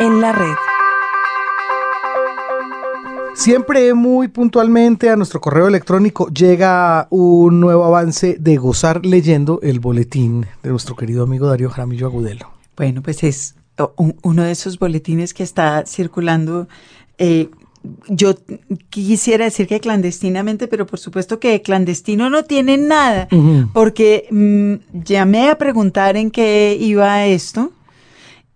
en la red. Siempre muy puntualmente a nuestro correo electrónico llega un nuevo avance de Gozar leyendo el boletín de nuestro querido amigo Darío Jaramillo Agudelo. Bueno, pues es uno de esos boletines que está circulando. Eh, yo quisiera decir que clandestinamente, pero por supuesto que clandestino no tiene nada, porque mm, llamé a preguntar en qué iba esto.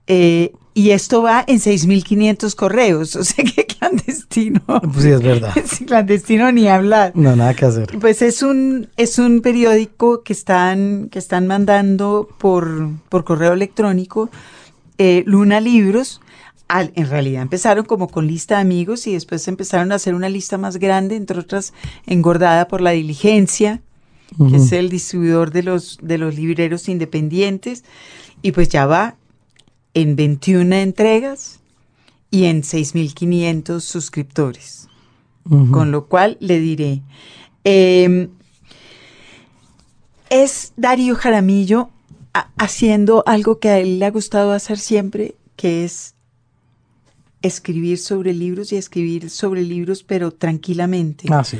Eh, y esto va en 6.500 correos, o sea que clandestino. Pues sí, es verdad. clandestino ni hablar. No, nada que hacer. Pues es un, es un periódico que están, que están mandando por, por correo electrónico eh, Luna Libros. Al, en realidad empezaron como con lista de amigos y después empezaron a hacer una lista más grande, entre otras engordada por la diligencia, que es el distribuidor de los, de los libreros independientes. Y pues ya va en 21 entregas y en 6.500 suscriptores. Con lo cual le diré, em, es Darío Jaramillo haciendo algo que a él le ha gustado hacer siempre, que es escribir sobre libros y escribir sobre libros, pero tranquilamente. Ah, sí.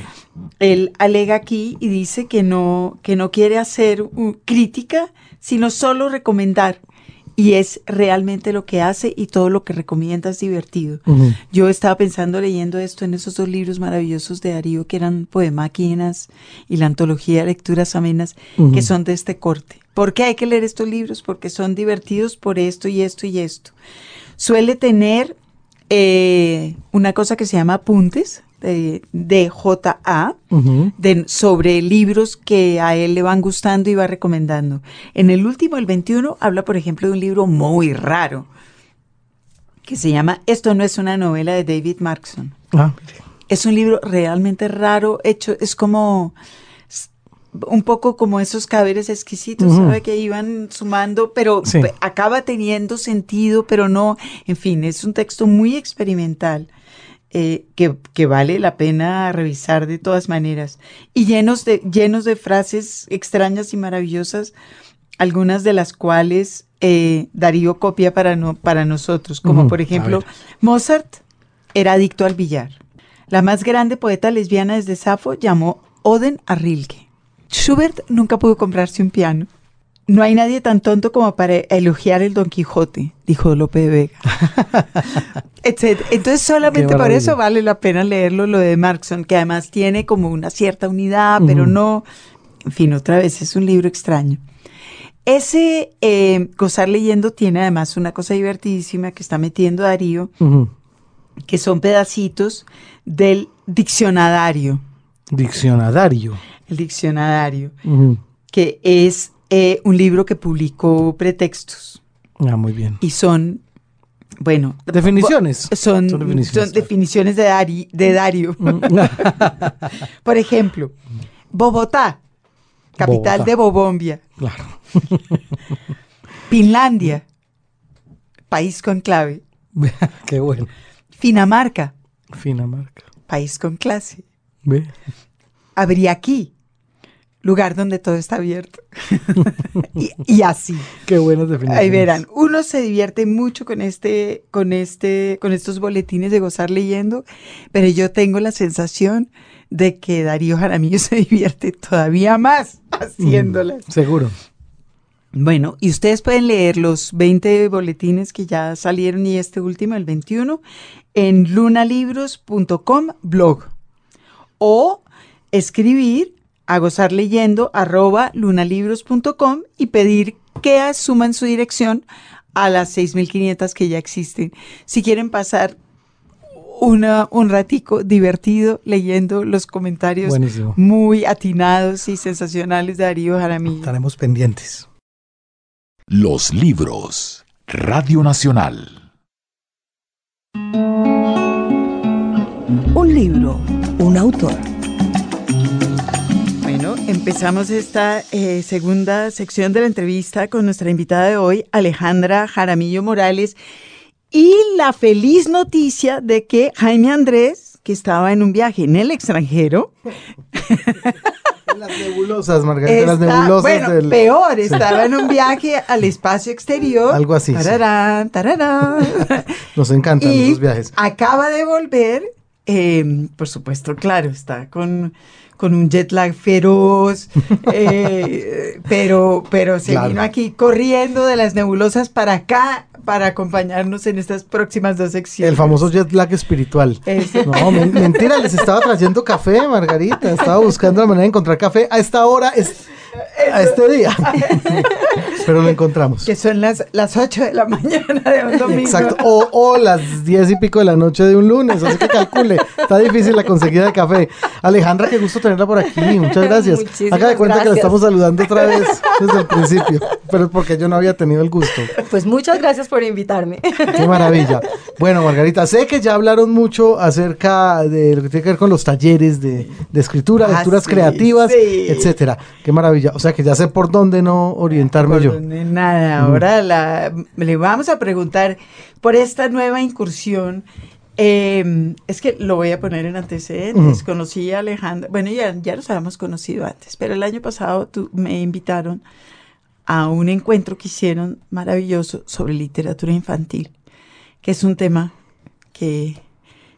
Él alega aquí y dice que no, que no quiere hacer crítica, sino solo recomendar y es realmente lo que hace y todo lo que recomienda es divertido. Yo estaba pensando leyendo esto en esos dos libros maravillosos de Darío que eran Poemáquinas y la antología de lecturas amenas que son de este corte. ¿Por qué hay que leer estos libros? Porque son divertidos por esto y esto y esto. Suele tener eh, una cosa que se llama apuntes, de, JA de, sobre libros que a él le van gustando y va recomendando. En el último, el 21, habla, por ejemplo, de un libro muy raro que se llama Esto no es una novela de David Markson. Ah, es un libro realmente raro, hecho, es como un poco como esos caberes exquisitos, ¿sabe? Que iban sumando, pero acaba teniendo sentido, pero no, en fin, es un texto muy experimental. Eh, que, vale la pena revisar de todas maneras. Y llenos de, llenos de frases extrañas y maravillosas, algunas de las cuales eh, Darío copia para, no, para nosotros, como por ejemplo, Mozart era adicto al billar. La más grande poeta lesbiana desde Safo llamó Oden a Rilke. Schubert nunca pudo comprarse un piano. No hay nadie tan tonto como para elogiar el Don Quijote, dijo Lope de Vega. Entonces solamente por eso vale la pena leerlo lo de Markson, que además tiene como una cierta unidad, pero no, en fin, otra vez es un libro extraño. Ese eh, Gozar leyendo tiene además una cosa divertidísima que está metiendo Darío, que son pedacitos del diccionario. Diccionario. El diccionario, que es eh, un libro que publicó Pretextos. Ah, muy bien. Y son, bueno. Definiciones. Son, definiciones, de, de Dario. Mm. Por ejemplo, Bogotá, capital de Bobombia. Claro. Finlandia, país con clave. Qué bueno. Finamarca. Finamarca. País con clase. Ve. aquí lugar donde todo está abierto. y, así. Qué buenas definiciones. Ahí verán, uno se divierte mucho con este, con este, con estos boletines de gozar leyendo, pero yo tengo la sensación de que Darío Jaramillo se divierte todavía más haciéndolas. Mm, seguro. Bueno, y ustedes pueden leer los 20 boletines que ya salieron y este último, el 21, en lunalibros.com blog. O escribir a gozar leyendo arroba lunalibros.com y pedir que asuman su dirección a las 6.500 que ya existen. Si quieren pasar una, un ratico divertido leyendo los comentarios muy atinados y sensacionales de Darío Jaramillo. Estaremos pendientes. Los libros. Radio Nacional. Un libro, un autor empezamos esta eh, segunda sección de la entrevista con nuestra invitada de hoy, Alejandra Jaramillo Morales, y la feliz noticia de que Jaime Andrés, que estaba en un viaje en el extranjero, Las nebulosas, Margarita, las Está- nebulosas bueno, del... peor, estaba en un viaje al espacio exterior. Algo así, sí. Tararán, tararán. Nos encantan esos viajes. acaba de volver, eh, por supuesto, claro, está con, con un jet lag feroz, eh, pero, pero se Claro. vino aquí corriendo de las nebulosas para acá para acompañarnos en estas próximas dos secciones. El famoso jet lag espiritual. Ese. No, men- mentira, les estaba trayendo café, Margarita. Estaba buscando la manera de encontrar café a esta hora, es, a este día. Pero lo encontramos. Que son las, las 8 de la mañana de un domingo. Exacto. O, o las diez y pico de la noche de un lunes. Así que calcule. Está difícil la conseguida de café. Alejandra, qué gusto tenerla por aquí. Muchas gracias. Muchísimas Haga de cuenta que la estamos saludando otra vez desde el principio. Pero es porque yo no había tenido el gusto. Pues muchas gracias por invitarme. Qué maravilla. Bueno, Margarita, sé que ya hablaron mucho acerca de lo que tiene que ver con los talleres de, de escritura, Ah, lecturas sí, creativas, sí. etcétera. Qué maravilla. O sea que ya sé por dónde no orientarme yo. Por donde Nada, ahora la, le vamos a preguntar por esta nueva incursión. eh, es que lo voy a poner en antecedentes. Conocí a Alejandra, bueno, ya, ya los habíamos conocido antes, pero el año pasado tú- me invitaron a un encuentro que hicieron maravilloso sobre literatura infantil, que es un tema que,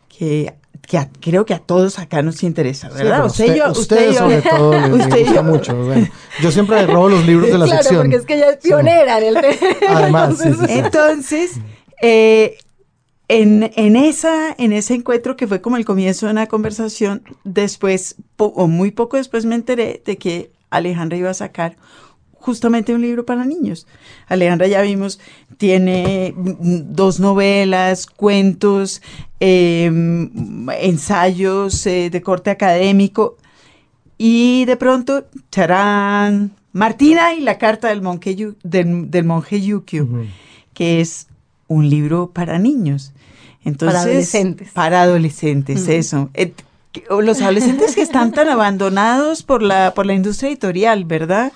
que, que a- creo que a todos acá nos interesa, Sí, ¿verdad? pero usted, y yo, usted, ustedes y yo. sobre todo les, Usted gusta yo. mucho. Bueno, yo siempre robo los libros de la claro, sección. porque es que ella es pionera en el tema. Además, sí, sí, sí. Entonces, eh, en, en, esa, en ese encuentro que fue como el comienzo de una conversación, después, po- o muy poco después me enteré de que Alejandra iba a sacar justamente un libro para niños. Alejandra ya vimos, tiene dos novelas, cuentos, eh, ensayos eh, de corte académico y de pronto, charán, Martina y la carta del monje, Yu- del, del monje Yukio que es un libro para niños. Entonces, adolescentes. Para adolescentes, eso. Los adolescentes que están tan abandonados por la, por la industria editorial, ¿verdad?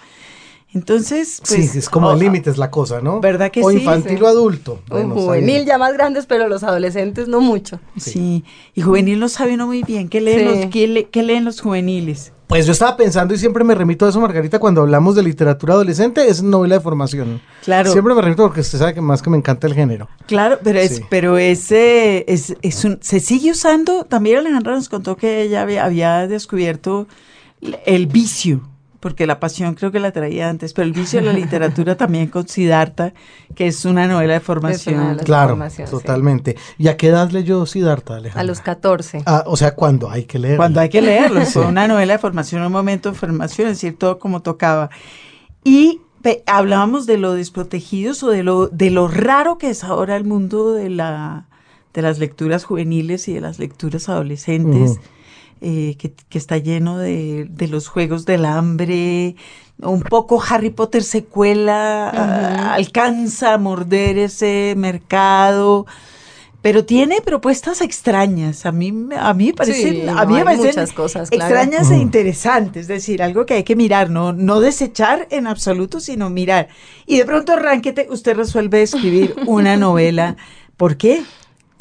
Entonces, pues... sí, es como límites la cosa, ¿no? ¿Verdad que o sí? infantil Sí. o adulto. Bueno, juvenil ya más grandes, pero los adolescentes no mucho. Sí. y juvenil no sabe uno muy bien. ¿Qué leen, Sí. los, qué le- qué leen los juveniles? Pues yo estaba pensando y siempre me remito a eso, Margarita, cuando hablamos de literatura adolescente, es novela de formación. Claro. Siempre me remito porque usted sabe que más que me encanta el género. Claro, pero es, Sí. pero ese es, es un, se sigue usando. También Alejandra nos contó que ella había, había descubierto el vicio, porque la pasión creo que la traía antes, pero el vicio de la literatura también con Siddhartha, que es una novela de formación. Claro, formación, sí. totalmente. ¿Y a qué edad leyó Siddhartha, Alejandra? A los 14. Ah, o sea, ¿cuándo? Hay que leer. Cuando hay que leerlo, fue una novela de formación, un momento de formación, es decir, todo como tocaba. Y hablábamos de lo desprotegidos o de lo, de lo raro que es ahora el mundo de, la, de las lecturas juveniles y de las lecturas adolescentes, Ujú. Eh, que, que está lleno de, de los juegos del hambre. Un poco Harry Potter secuela, ah, alcanza a morder ese mercado. Pero tiene propuestas extrañas. A mí, me- a mí me parecen, Sí, a no, mí me parecen muchas cosas, claro. extrañas e Ujú. interesantes. Es decir, algo que hay que mirar, no, no desechar en absoluto, sino mirar. Y de pronto arránquete, usted resuelve escribir una novela. ¿Por qué?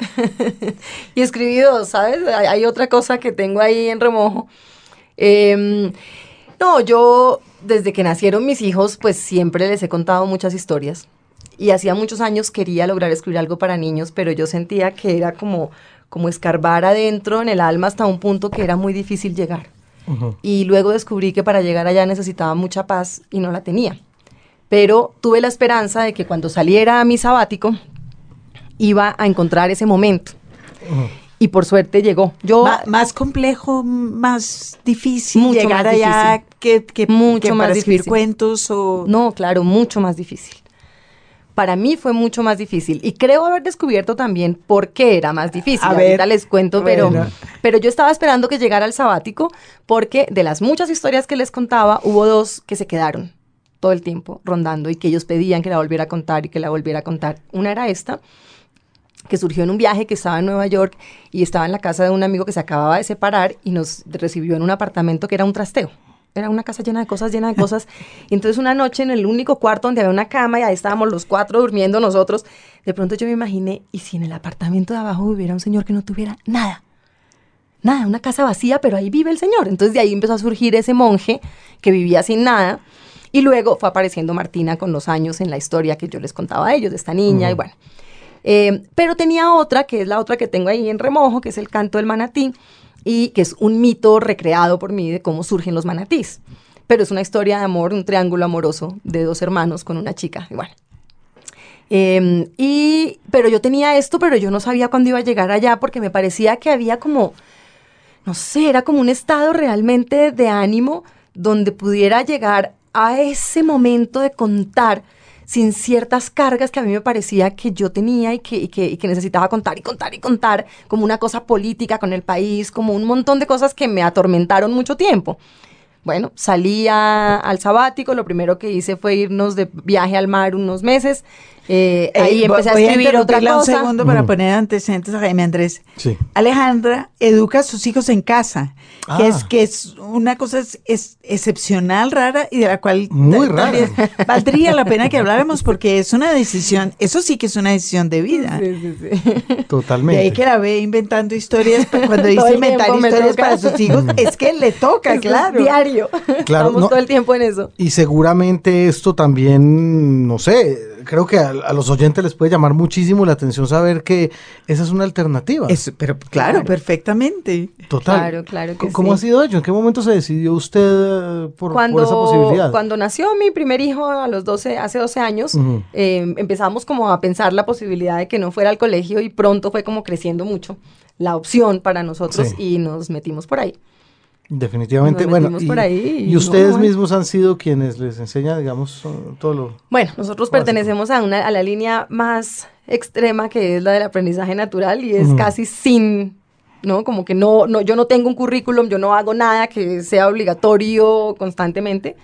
Y escribí dos, ¿sabes? Hay, hay otra cosa que tengo ahí en remojo. Em, no, yo desde que nacieron mis hijos, pues siempre les he contado muchas historias. Y hacía muchos años quería lograr escribir algo para niños, pero yo sentía que era como, como escarbar adentro en el alma hasta un punto que era muy difícil llegar. Y luego descubrí que para llegar allá necesitaba mucha paz y no la tenía. Pero tuve la esperanza de que cuando saliera a mi sabático iba a encontrar ese momento. Ujú. Y por suerte llegó. Yo Ma- más complejo, más difícil Mucho llegar más allá difícil. que, que, Mucho que más para escribir difícil. cuentos o... No, claro, mucho más difícil. Para mí fue mucho más difícil y creo haber descubierto también por qué era más difícil. A Ahorita ver, les cuento, pero, bueno. pero yo estaba esperando que llegara el sabático porque de las muchas historias que les contaba, hubo dos que se quedaron todo el tiempo rondando y que ellos pedían que la volviera a contar y que la volviera a contar. Una era esta, que surgió en un viaje que estaba en Nueva York y estaba en la casa de un amigo que se acababa de separar y nos recibió en un apartamento que era un trasteo. Era una casa llena de cosas, llena de cosas. Y entonces una noche en el único cuarto donde había una cama y ahí estábamos los cuatro durmiendo nosotros, de pronto yo me imaginé, ¿y si en el apartamento de abajo hubiera un señor que no tuviera nada? nada, una casa vacía, pero ahí vive el Señor. Entonces de ahí empezó a surgir ese monje que vivía sin nada. Y luego fue apareciendo Martina con los años en la historia que yo les contaba a ellos, de esta niña, y bueno. Eh, pero tenía otra, que es la otra que tengo ahí en remojo, que es el canto del manatí, y que es un mito recreado por mí de cómo surgen los manatís. Pero es una historia de amor, un triángulo amoroso de dos hermanos con una chica, bueno. Em, y, pero yo tenía esto, pero yo no sabía cuándo iba a llegar allá porque me parecía que había como, no sé, era como un estado realmente de ánimo donde pudiera llegar a ese momento de contar sin ciertas cargas que a mí me parecía que yo tenía y que, que, necesitaba contar y contar y contar, como una cosa política con el país, como un montón de cosas que me atormentaron mucho tiempo. Bueno, salí al sabático, lo primero que hice fue irnos de viaje al mar unos meses, eh, ahí Eh, empecé a voy escribir otra interrumpirla un cosa. segundo para poner antecedentes a Jaime Andrés. Sí. Alejandra educa a sus hijos en casa, que Ah. es que es una cosa es, es excepcional, rara y de la cual Muy rara. también valdría la pena que habláramos porque es una decisión, eso sí que es una decisión de vida. Sí, sí, sí. De Totalmente. ahí que la ve inventando historias, pa- cuando dice inventar historias toca. para sus hijos, es que le toca, Eso es claro. diario. Claro, Estamos no. todo el tiempo en eso. Y seguramente esto también, no sé, creo que a, a los oyentes les puede llamar muchísimo la atención saber que esa es una alternativa. Eso, pero claro, Claro. perfectamente. Total. Claro, claro que ¿Cómo sí. ha sido ello? ¿En qué momento se decidió usted eh, por, esa posibilidad? cuando nació mi primer hijo a los 12, hace 12 años, eh, empezamos como a pensar la posibilidad de que no fuera al colegio y pronto fue como creciendo mucho la opción para nosotros Sí. y nos metimos por ahí. Definitivamente. Nos Bueno, y, por ahí y y ustedes no, mismos han sido quienes les enseñan, digamos, todo lo... Bueno, nosotros Básico. pertenecemos a, una, a la línea más extrema que es la del aprendizaje natural y es casi sin, ¿no? Como que no, no, yo no tengo un currículum, yo no hago nada que sea obligatorio constantemente.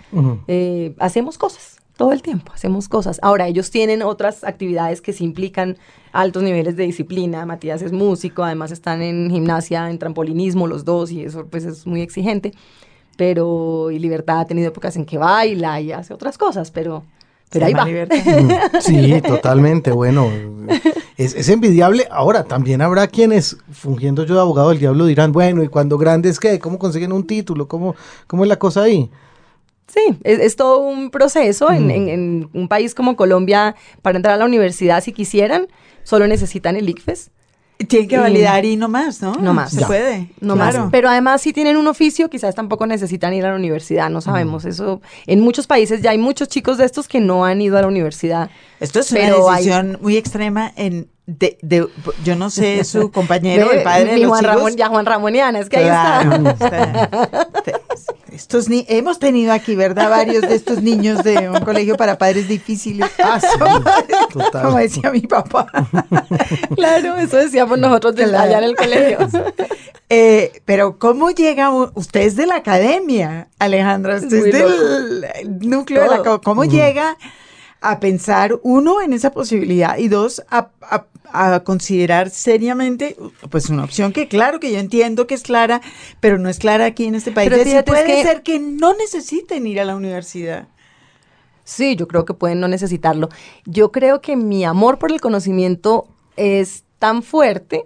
Eh, hacemos cosas todo el tiempo, hacemos cosas. Ahora, ellos tienen otras actividades que sí implican altos niveles de disciplina. Matías es músico, además están en gimnasia, en trampolinismo los dos y eso pues es muy exigente. Pero, y Libertad ha tenido épocas en que baila y hace otras cosas, pero, pero ahí va. libertad. Sí, totalmente. Bueno, es, es envidiable. Ahora, también habrá quienes, fungiendo yo de abogado del diablo, dirán, bueno, ¿y cuando grandes qué? ¿Cómo consiguen un título? ¿Cómo, cómo es la cosa ahí? Sí, es, es todo un proceso. En, Mm. en- en un país como Colombia, para entrar a la universidad, si quisieran, solo necesitan el ICFES. Tiene que Y- validar y no más, ¿no? No más. Se Ya. puede. No claro. más. Pero además, si tienen un oficio, quizás tampoco necesitan ir a la universidad, no sabemos. Eso, en muchos países ya hay muchos chicos de estos que no han ido a la universidad. Esto es Pero una hay- decisión muy extrema en de, de- yo no sé su compañero, el padre de mi los Juan. Ramón, ya Juan Ramoniana, es que ahí Claro, está. está. Estos ni hemos tenido aquí, ¿verdad? Varios de estos niños de un colegio para padres difíciles. Ah, sí, total. Como decía mi papá. claro, eso decíamos nosotros desde Claro. allá en el colegio. Eh, pero ¿cómo llega usted es de la academia, Alejandra? Usted es del núcleo de la ¿Cómo llega a pensar uno en esa posibilidad y dos a, a- a considerar seriamente pues una opción que claro que yo entiendo que es clara, pero no es clara aquí en este país. Pero es puede que- ser que no necesiten ir a la universidad. Sí, yo creo que pueden no necesitarlo. Yo creo que mi amor por el conocimiento es tan fuerte,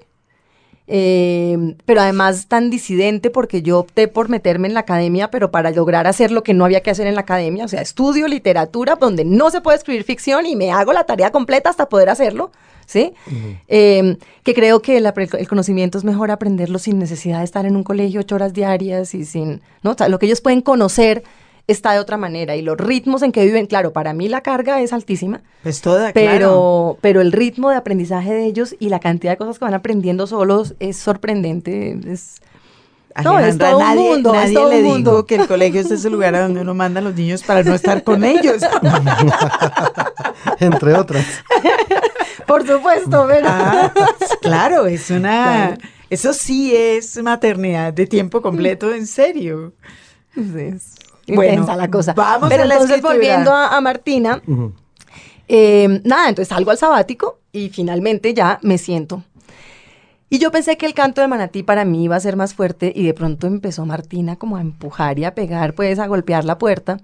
eh, pero además tan disidente porque yo opté por meterme en la academia, pero para lograr hacer lo que no había que hacer en la academia, o sea, estudio literatura donde no se puede escribir ficción y me hago la tarea completa hasta poder hacerlo. ¿Sí? Eh, que creo que el conocimiento es mejor aprenderlo sin necesidad de estar en un colegio ocho horas diarias y sin, ¿no? O sea, lo que ellos pueden conocer está de otra manera y los ritmos en que viven, claro, para mí la carga es altísima, Pues toda, pero, claro. pero el ritmo de aprendizaje de ellos y la cantidad de cosas que van aprendiendo solos es sorprendente. Es, No, es todo un nadie, mundo, es nadie todo le un dijo mundo. que el colegio es ese lugar a donde uno manda a los niños para no estar con ellos. Entre otras. por supuesto, pero... Ah, claro, es una... Claro. Eso sí es maternidad de tiempo completo, en serio. Sí, Bueno, intensa la cosa. vamos Pero a la entonces, escritura. volviendo a, a Martina. Eh, nada, entonces salgo al sabático y finalmente ya me siento. Y yo pensé que el canto de Manatí para mí iba a ser más fuerte y de pronto empezó Martina como a empujar y a pegar, pues a golpear la puerta.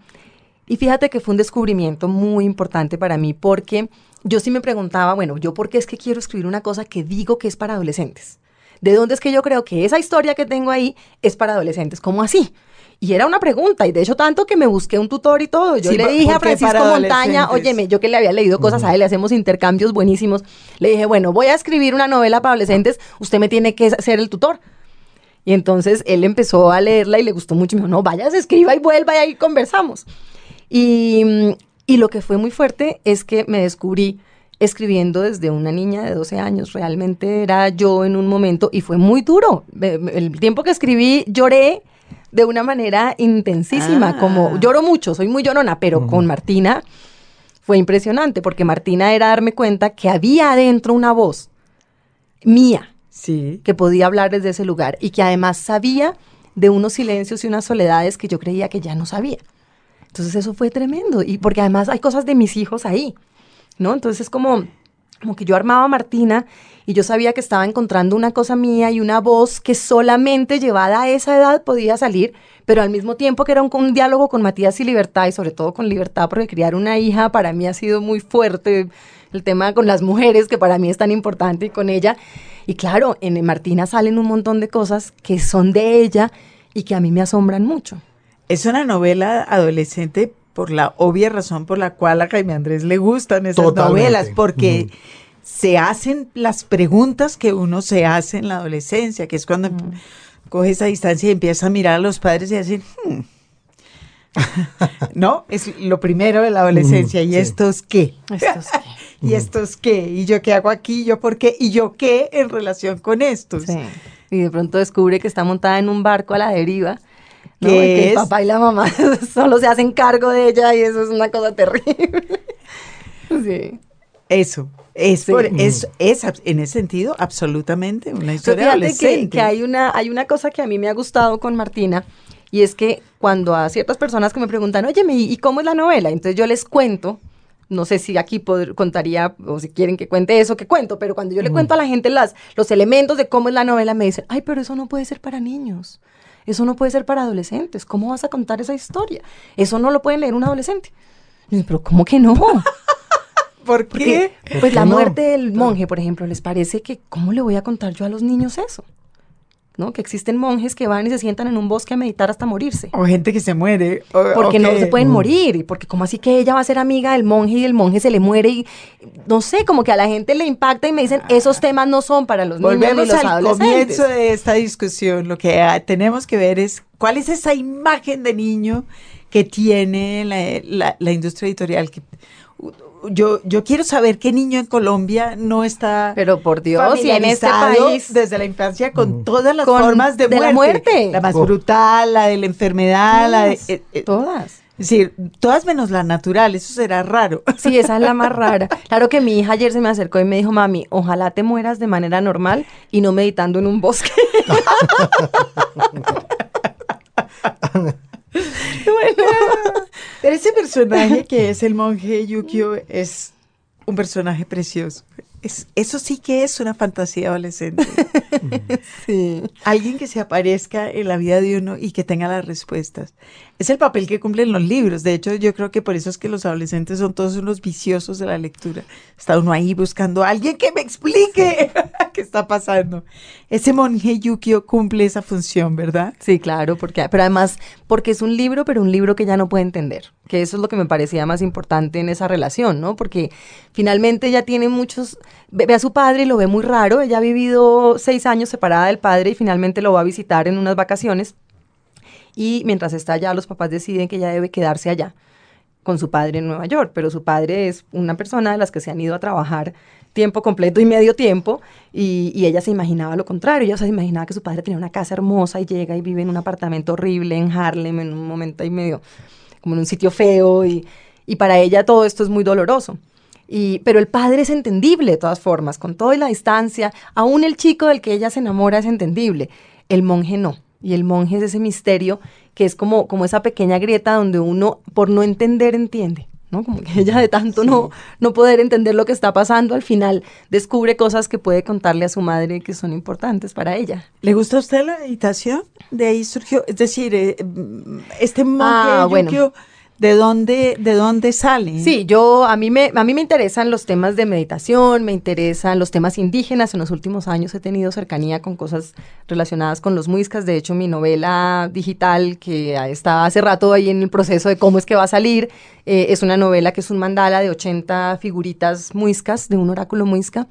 Y fíjate que fue un descubrimiento muy importante para mí porque yo sí me preguntaba, bueno, yo por qué es que quiero escribir una cosa que digo que es para adolescentes. ¿de dónde es que yo creo que esa historia que tengo ahí es para adolescentes? ¿Cómo así? Y era una pregunta, y de hecho tanto que me busqué un tutor y todo. Yo Sí, le ¿por- dije a Francisco Montaña, óyeme, yo que le había leído cosas a él, le hacemos intercambios buenísimos. Le dije, bueno, voy a escribir una novela para adolescentes, usted me tiene que ser el tutor. Y entonces él empezó a leerla y le gustó mucho. Me dijo, no, vaya, se escriba y vuelva y ahí conversamos. Y, y lo que fue muy fuerte es que me descubrí escribiendo desde una niña de 12 años. Realmente era yo en un momento y fue muy duro. El tiempo que escribí lloré de una manera intensísima, Ah. como lloro mucho, soy muy llorona, pero con Martina fue impresionante porque Martina era darme cuenta que había adentro una voz mía Sí. que podía hablar desde ese lugar y que además sabía de unos silencios y unas soledades que yo creía que ya no sabía. Entonces eso fue tremendo y porque además hay cosas de mis hijos ahí, ¿no? Entonces es como, como que yo armaba a Martina y yo sabía que estaba encontrando una cosa mía y una voz que solamente llevada a esa edad podía salir, pero al mismo tiempo que era un, un diálogo con Matías y Libertad y sobre todo con Libertad porque criar una hija para mí ha sido muy fuerte, el tema con las mujeres que para mí es tan importante y con ella. Y claro, en Martina salen un montón de cosas que son de ella y que a mí me asombran mucho. Es una novela adolescente por la obvia razón por la cual a Jaime Andrés le gustan esas Totalmente. novelas, porque se hacen las preguntas que uno se hace en la adolescencia, que es cuando coge esa distancia y empieza a mirar a los padres y decir, "Hmm". no, es lo primero de la adolescencia. ¿Y sí. estos qué? Estos ¿Y estos qué? ¿Y yo qué hago aquí? ¿Yo por qué? ¿Y yo qué en relación con estos? Sí. Y de pronto descubre que está montada en un barco a la deriva. ¿No? ¿Qué Y que es? el papá y la mamá solo se hacen cargo de ella y eso es una cosa terrible. sí. Eso. Es, Sí. por- es, es en ese sentido absolutamente una historia fíjate adolescente. que hay, una, hay una cosa que a mí me ha gustado con Martina y es que cuando a ciertas personas que me preguntan, oye, ¿y, cómo es la novela? Entonces yo les cuento, no sé si aquí contaría o si quieren que cuente eso, que cuento, pero cuando yo le cuento a la gente las, los elementos de cómo es la novela, me dicen, ay, pero eso no puede ser para niños. Eso no puede ser para adolescentes. ¿Cómo vas a contar esa historia? Eso no lo pueden leer un adolescente. Yo, pero ¿cómo que no? ¿Por Porque, qué? ¿Por pues qué la no? muerte del monje, por ejemplo, les parece que, ¿cómo le voy a contar yo a los niños eso? ¿No? Que existen monjes que van y se sientan en un bosque a meditar hasta morirse. O gente que se muere. o- Porque no se pueden morir, y porque como así que ella va a ser amiga del monje y el monje se le muere y no sé, como que a la gente le impacta y me dicen, esos temas no son para los niños ni Volvemos los al adolescentes. comienzo de esta discusión. Lo que ah, tenemos que ver es cuál es esa imagen de niño que tiene la, la- la industria editorial. Que, yo, yo quiero saber qué niño en Colombia no está Pero por Dios, y en este país desde la infancia con todas las Con- formas de, de la muerte. muerte. La más Oh. brutal, la de la enfermedad, la de... Todas, eh, eh, todas. es decir, todas menos la natural, eso será raro. Sí, esa es la más rara. Claro que mi hija ayer se me acercó y me dijo, mami, ojalá te mueras de manera normal y no meditando en un bosque. Pero ese personaje que es el monje Yukio es un personaje precioso. Es, eso sí que es una fantasía adolescente. Sí. Alguien que se aparezca en la vida de uno y que tenga las respuestas. Es el papel que cumplen los libros. De hecho, yo creo que por eso es que los adolescentes son todos unos viciosos de la lectura. Está uno ahí buscando a alguien que me explique qué está pasando. Ese monje Yukio cumple esa función, ¿verdad? Sí, claro, porque, pero además, porque es un libro, pero un libro que ya no puede entender, que eso es lo que me parecía más importante en esa relación, ¿no? Porque finalmente ella tiene muchos, ve, ve a su padre y lo ve muy raro, ella ha vivido seis años separada del padre y finalmente lo va a visitar en unas vacaciones y mientras está allá los papás deciden que ella debe quedarse allá con su padre en Nueva York, pero su padre es una persona de las que se han ido a trabajar tiempo completo y medio tiempo, y, y ella se imaginaba lo contrario, ella se imaginaba que su padre tenía una casa hermosa y llega y vive en un apartamento horrible en Harlem, en un momento ahí medio, como en un sitio feo, y, y para ella todo esto es muy doloroso. Y, pero el padre es entendible de todas formas, con toda la distancia, aún el chico del que ella se enamora es entendible, el monje no. Y el monje es ese misterio que es como, como esa pequeña grieta donde uno, por no entender, entiende. ¿No? Como que ella de tanto no, no poder entender lo que está pasando, al final descubre cosas que puede contarle a su madre que son importantes para ella. ¿Le gusta a usted la meditación? De ahí surgió, es decir, eh, mm, este monje Ah, bueno. ¿De dónde, ¿De dónde sale? Sí, yo a mí me a mí me interesan los temas de meditación, me interesan los temas indígenas. En los últimos años he tenido cercanía con cosas relacionadas con los muiscas. De hecho, mi novela digital que está hace rato ahí en el proceso de cómo es que va a salir eh, es una novela que es un mandala de 80 figuritas muiscas de un oráculo muisca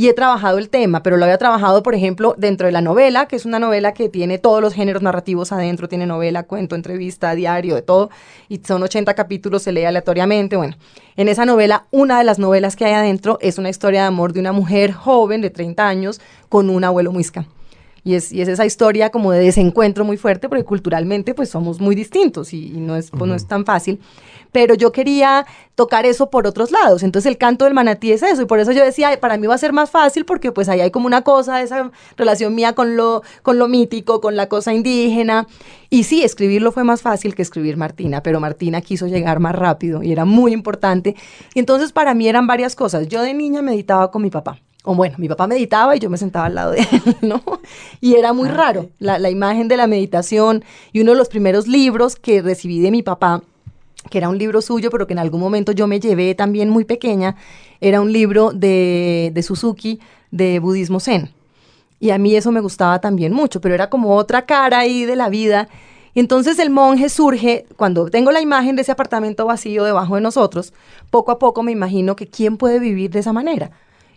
y he trabajado el tema, pero lo había trabajado, por ejemplo, dentro de la novela, que es una novela que tiene todos los géneros narrativos adentro, tiene novela, cuento, entrevista, diario, de todo, y son 80 capítulos, se lee aleatoriamente. Bueno, en esa novela, una de las novelas que hay adentro es una historia de amor de una mujer joven de 30 años con un abuelo muisca. Y es, y es esa historia como de desencuentro muy fuerte, porque culturalmente pues somos muy distintos y, no, es, pues, no es tan fácil pero yo quería tocar eso por otros lados. Entonces el canto del manatí es eso y por eso yo decía, para mí va a ser más fácil porque pues ahí hay como una cosa, esa relación mía con lo, con lo mítico, con la cosa indígena. Y sí, escribirlo fue más fácil que escribir Martina, pero Martina quiso llegar más rápido y era muy importante. Y entonces para mí eran varias cosas. Yo de niña meditaba con mi papá. O bueno, mi papá meditaba y yo me sentaba al lado de él, ¿no? Y era muy ah, raro la, la imagen de la meditación. Y uno de los primeros libros que recibí de mi papá que era un libro suyo, pero que en algún momento yo me llevé también muy pequeña, era un libro de, de Suzuki de budismo zen. Y a mí eso me gustaba también mucho, pero era como otra cara ahí de la vida. Y entonces el monje surge, cuando tengo la imagen de ese apartamento vacío debajo de nosotros, poco a poco me imagino que quién puede vivir de esa manera.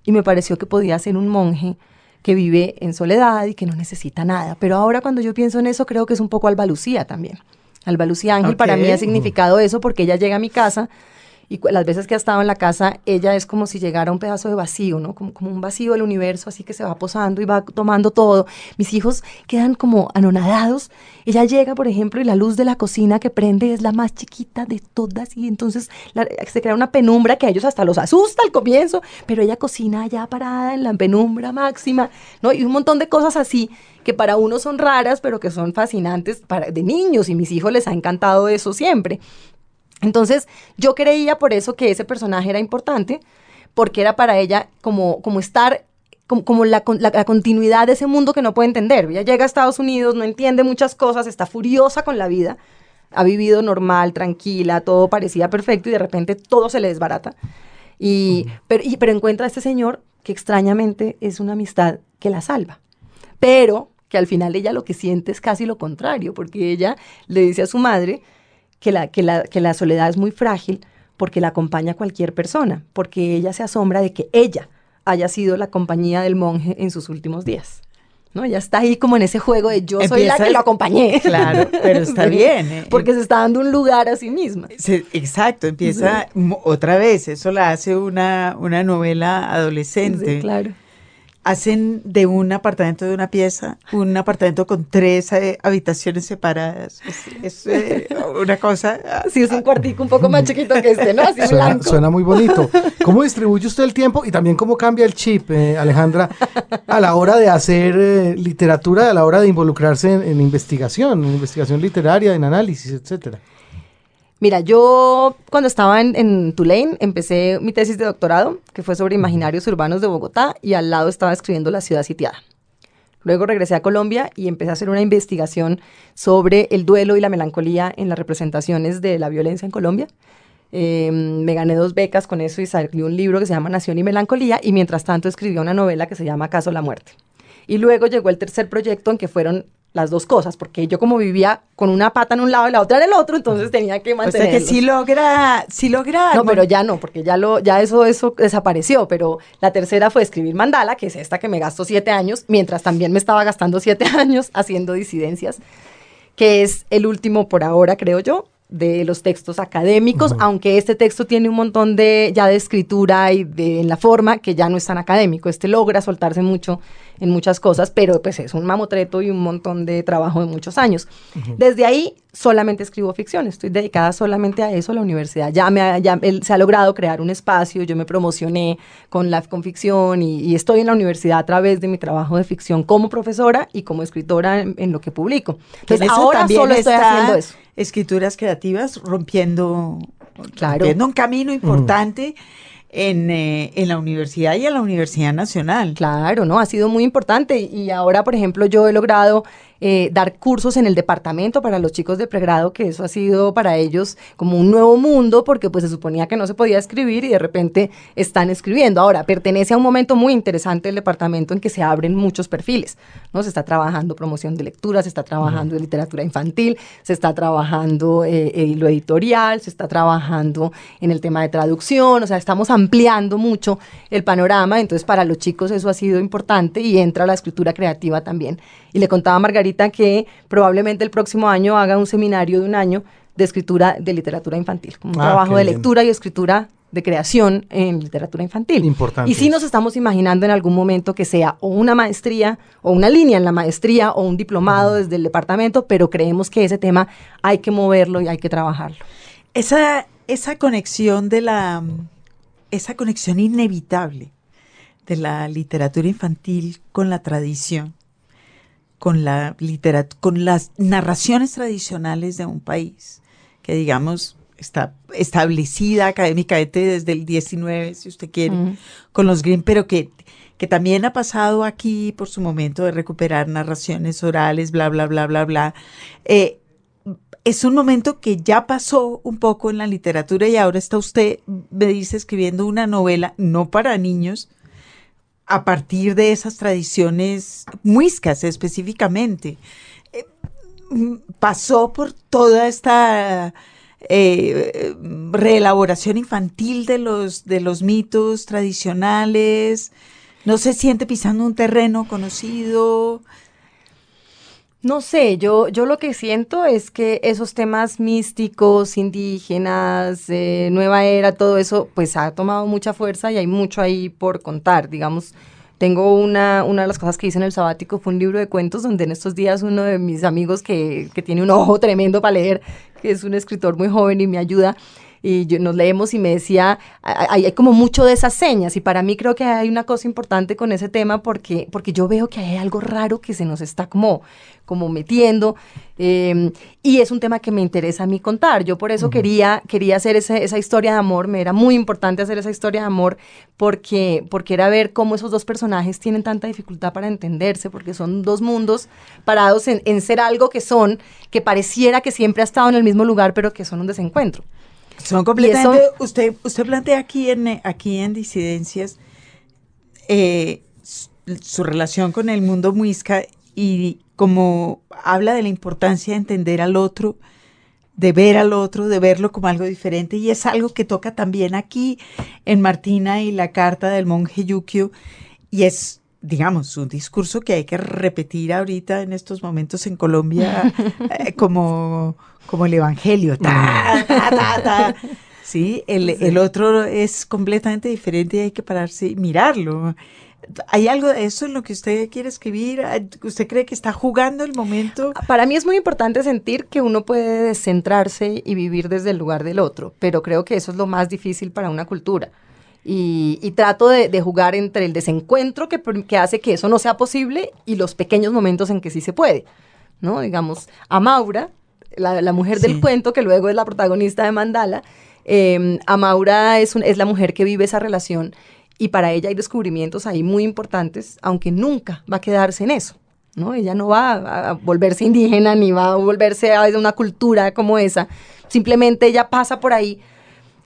Y me pareció que podía ser un monje que vive en soledad y que no necesita nada. Pero ahora cuando yo pienso en eso, creo que es un poco Alba Lucía también. Alba Lucía Ángel para mí ha significado eso porque ella llega a mi casa y las veces que ha estado en la casa, ella es como si llegara un pedazo de vacío, ¿no? Como, como un vacío del universo, así que se va posando y va tomando todo. Mis hijos quedan como anonadados. Ella llega, por ejemplo, y la luz de la cocina que prende es la más chiquita de todas y entonces se crea una penumbra que a ellos hasta los asusta al comienzo, pero ella cocina allá parada en la penumbra máxima, ¿no? Y un montón de cosas así que para uno son raras, pero que son fascinantes para, de niños y mis hijos les ha encantado eso siempre. Entonces, yo creía por eso que ese personaje era importante, porque era para ella como, como estar como, la, la, continuidad de ese mundo que no puede entender. Ella llega a Estados Unidos, no entiende muchas cosas, está furiosa con la vida, ha vivido normal, tranquila, todo parecía perfecto y de repente todo se le desbarata. Y, pero, pero encuentra a este señor que extrañamente es una amistad que la salva. Pero que al final ella lo que siente es casi lo contrario, porque ella le dice a su madre, que la, que la, que la soledad es muy frágil porque la acompaña cualquier persona, porque ella se asombra de que ella haya sido la compañía del monje en sus últimos días. ¿no? Ella está ahí como en ese juego de yo soy la que lo acompañé. Claro, pero está bien. ¿eh? Porque se está dando un lugar a sí misma. exacto, empieza otra vez, eso la hace una, una novela adolescente. claro hacen de un apartamento de una pieza un apartamento con tres eh, habitaciones separadas. Es, eh, una cosa. Sí, es un cuartico un poco más chiquito que este, ¿no? Así suena, suena, muy bonito. ¿Cómo distribuye usted el tiempo y también cómo cambia el chip, eh, Alejandra, a la hora de hacer literatura, a la hora de involucrarse en, en investigación, en investigación literaria, en análisis, etcétera? Mira, yo cuando estaba en, Tulane empecé mi tesis de doctorado, que fue sobre imaginarios urbanos de Bogotá, y al lado estaba escribiendo La ciudad sitiada. Luego regresé a Colombia y empecé a hacer una investigación sobre el duelo y la melancolía en las representaciones de la violencia en Colombia. Em, me gané dos becas con eso y salió un libro que se llama Nación y Melancolía y mientras tanto escribí una novela que se llama Caso la Muerte. Y luego llegó el tercer proyecto en que fueron las dos cosas, porque yo como vivía con una pata en un lado y la otra en el otro, entonces tenía que mantener. O sea que sí logra, sí logra. No, pero ya no, porque ya lo, ya eso, eso desapareció. Pero la tercera fue escribir mandala, que es esta que me gastó siete años, mientras también me estaba gastando siete años haciendo disidencias, que es el último por ahora, creo yo, de los textos académicos, aunque este texto tiene un montón de ya de escritura y de en la forma que ya no es tan académico. Este logra soltarse mucho en muchas cosas, pero pues es un mamotreto y un montón de trabajo de muchos años. Desde ahí solamente escribo ficción, estoy dedicada solamente a eso, a la universidad. Ya, me ya se ha logrado crear un espacio, yo me promocioné con la con ficción y, estoy en la universidad a través de mi trabajo de ficción como profesora y como escritora en, lo que publico. Entonces ahora solo estoy haciendo eso. Escrituras creativas rompiendo, claro. rompiendo un camino importante. Eh, en, la universidad y en la Universidad Nacional. Claro, ¿no? Ha sido muy importante y ahora, por ejemplo, yo he logrado eh, dar cursos en el departamento para los chicos de pregrado, que eso ha sido para ellos como un nuevo mundo, porque pues se suponía que no se podía escribir y de repente están escribiendo. Ahora, pertenece a un momento muy interesante el departamento en que se abren muchos perfiles, ¿no? Se está trabajando promoción de lectura, se está trabajando de literatura infantil, se está trabajando eh, lo editorial, se está trabajando en el tema de traducción, o sea, estamos ampliando mucho el panorama, entonces para los chicos eso ha sido importante y entra la escritura creativa también. Y le contaba a Margarita que probablemente el próximo año haga un seminario de un año de escritura de literatura infantil, un Ah, trabajo de bien. lectura y escritura de creación en literatura infantil. Importante Y sí eso. nos estamos imaginando en algún momento que sea o una maestría o una línea en la maestría o un diplomado desde el departamento, pero creemos que ese tema hay que moverlo y hay que trabajarlo. Esa, esa conexión de la, esa conexión inevitable de la literatura infantil con la tradición, con la con las narraciones tradicionales de un país, que digamos está establecida académicamente desde el 19, si usted quiere, con los Grimm, pero que, que también ha pasado aquí por su momento de recuperar narraciones orales, bla, bla, bla, bla, bla. Eh, es un momento que ya pasó un poco en la literatura y ahora está usted, me dice, escribiendo una novela, no para niños, a partir de esas tradiciones muiscas específicamente. Eh, mm, pasó por toda esta eh, reelaboración infantil de los, de los mitos tradicionales. No se siente pisando un terreno conocido. No sé, yo, yo lo que siento es que esos temas místicos, indígenas, eh, nueva era, todo eso, pues ha tomado mucha fuerza y hay mucho ahí por contar. Digamos, tengo una, una de las cosas que hice en el sabático fue un libro de cuentos donde en estos días uno de mis amigos que, que tiene un ojo tremendo para leer, que es un escritor muy joven y me ayuda, y yo, nos leemos y me decía, hay, hay como mucho de esas señas y para mí creo que hay una cosa importante con ese tema porque, porque yo veo que hay algo raro que se nos está como, como metiendo eh, y es un tema que me interesa a mí contar. Yo por eso quería, quería hacer ese- esa historia de amor, me era muy importante hacer esa historia de amor porque, porque era ver cómo esos dos personajes tienen tanta dificultad para entenderse, porque son dos mundos parados en, en ser algo que son, que pareciera que siempre ha estado en el mismo lugar, pero que son un desencuentro. Son completamente. eso- usted, usted plantea aquí en, eh, aquí en Disidencias eh, su, su relación con el mundo muisca y como habla de la importancia de entender al otro, de ver al otro, de verlo como algo diferente. Y es algo que toca también aquí en Martina y la carta del monje Yukio. Y es, digamos, un discurso que hay que repetir ahorita en estos momentos en Colombia eh, como, como el Evangelio. Ta, ta, ta. Sí, el, el otro es completamente diferente y hay que pararse y mirarlo. ¿Hay algo de eso en lo que usted quiere escribir? ¿Usted cree que está jugando el momento? Para mí es muy importante sentir que uno puede descentrarse y vivir desde el lugar del otro, pero creo que eso es lo más difícil para una cultura. Y, y trato de, de jugar entre el desencuentro que, hace que eso no sea posible y los pequeños momentos en que sí se puede. ¿no? Digamos, a Maura, la, la mujer Sí. del cuento, que luego es la protagonista de Mandala, eh, a Maura es, un- es la mujer que vive esa relación y para ella hay descubrimientos ahí muy importantes, aunque nunca va a quedarse en eso. ¿no? Ella no va a, a volverse indígena ni va a volverse a una cultura como esa. Simplemente ella pasa por ahí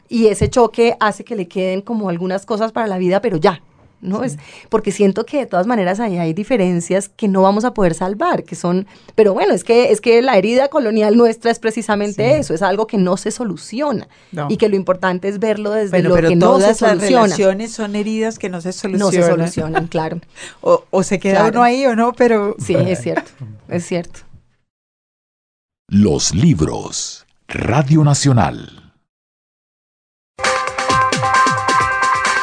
y ese choque hace que le queden como algunas cosas para la vida, pero ya. ¿no? Es porque siento que de todas maneras ahí hay diferencias que no vamos a poder salvar, que son, pero bueno, es que es que la herida colonial nuestra es precisamente eso, es algo que no se soluciona No. y que lo importante es verlo desde Bueno, lo pero que no se todas las soluciona. relaciones son heridas que no se solucionan. No se solucionan, claro. O, o se queda Claro. uno ahí o no, pero Sí, es cierto, es cierto. Los libros. Radio Nacional.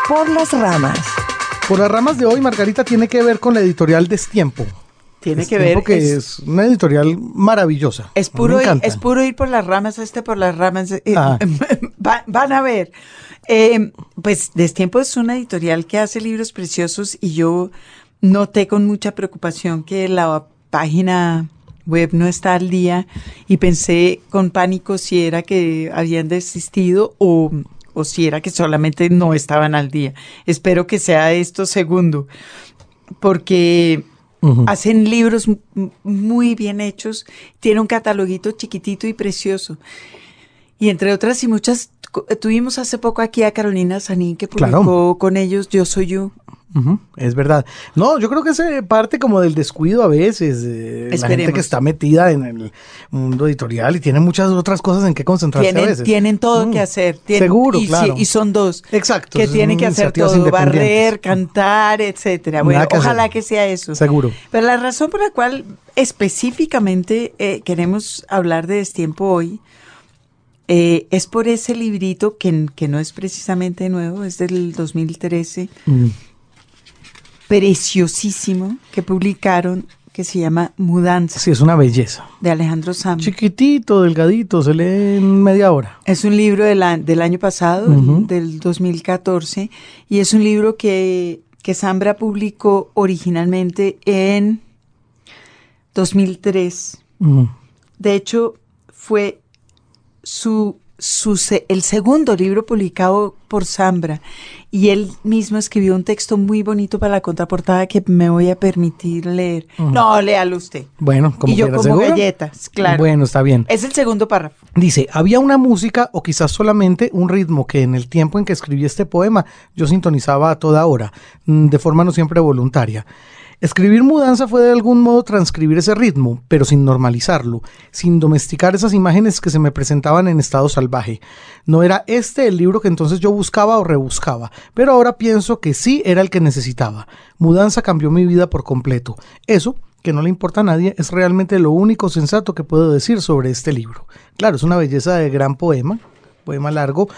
Por las ramas. Por las ramas de hoy, Margarita tiene que ver con la editorial Destiempo. tiene que Destiempo ver. que es, es, una editorial maravillosa. es puro ir, es puro ir por las ramas, este por las ramas. eh, Ah. va- van a ver. Eh, pues Destiempo es una editorial que hace libros preciosos y yo noté con mucha preocupación que la página web no está al día y pensé con pánico si era que habían desistido o, o si era que solamente no estaban al día. Espero que sea esto segundo, porque. Hacen libros muy bien hechos. Tiene un cataloguito chiquitito y precioso. Y entre otras y muchas, tuvimos hace poco aquí a Carolina Sanín que publicó Claro. con ellos Yo Soy Yo. Es verdad. No, yo creo que es eh, parte como del descuido a veces. eh, la gente que está metida en el mundo editorial y tiene muchas otras cosas en que concentrarse a Tienen, veces. tienen todo Mm, que hacer. Tienen- Seguro, y, claro. y son dos. Exacto. Que tienen que hacer todo, barrer, cantar, etcétera. Bueno, que hacer. ojalá que sea eso. Seguro. Pero la razón por la cual específicamente eh, queremos hablar de Destiempo hoy eh, es por ese librito que, que no es precisamente nuevo, es del 2013, Mm. preciosísimo, que publicaron, que se llama Mudanza, Sí, es una belleza. de Alejandro Sam. Chiquitito, delgadito, se lee en media hora. Es un libro del, año pasado, del 2014, y es un libro que, que Zambra publicó originalmente en 2003. Mm. De hecho, fue su, su el segundo libro publicado por Zambra, y él mismo escribió un texto muy bonito para la contraportada que me voy a permitir leer. No, léalo usted. Bueno, como y yo quiera, como ¿seguro? galletas, claro. Bueno, está bien. Es el segundo párrafo. Dice, había una música o quizás solamente un ritmo que en el tiempo en que escribí este poema yo sintonizaba a toda hora, mm, de forma no siempre voluntaria. Escribir mudanza fue de algún modo transcribir ese ritmo, pero sin normalizarlo, sin domesticar esas imágenes que se me presentaban en estado salvaje. No era este el libro que entonces yo buscaba o rebuscaba, pero ahora pienso que sí era el que necesitaba. Mudanza cambió mi vida por completo. Eso que no le importa a nadie, es realmente lo único sensato que puedo decir sobre este libro. Claro, es una belleza de gran poema, poema largo,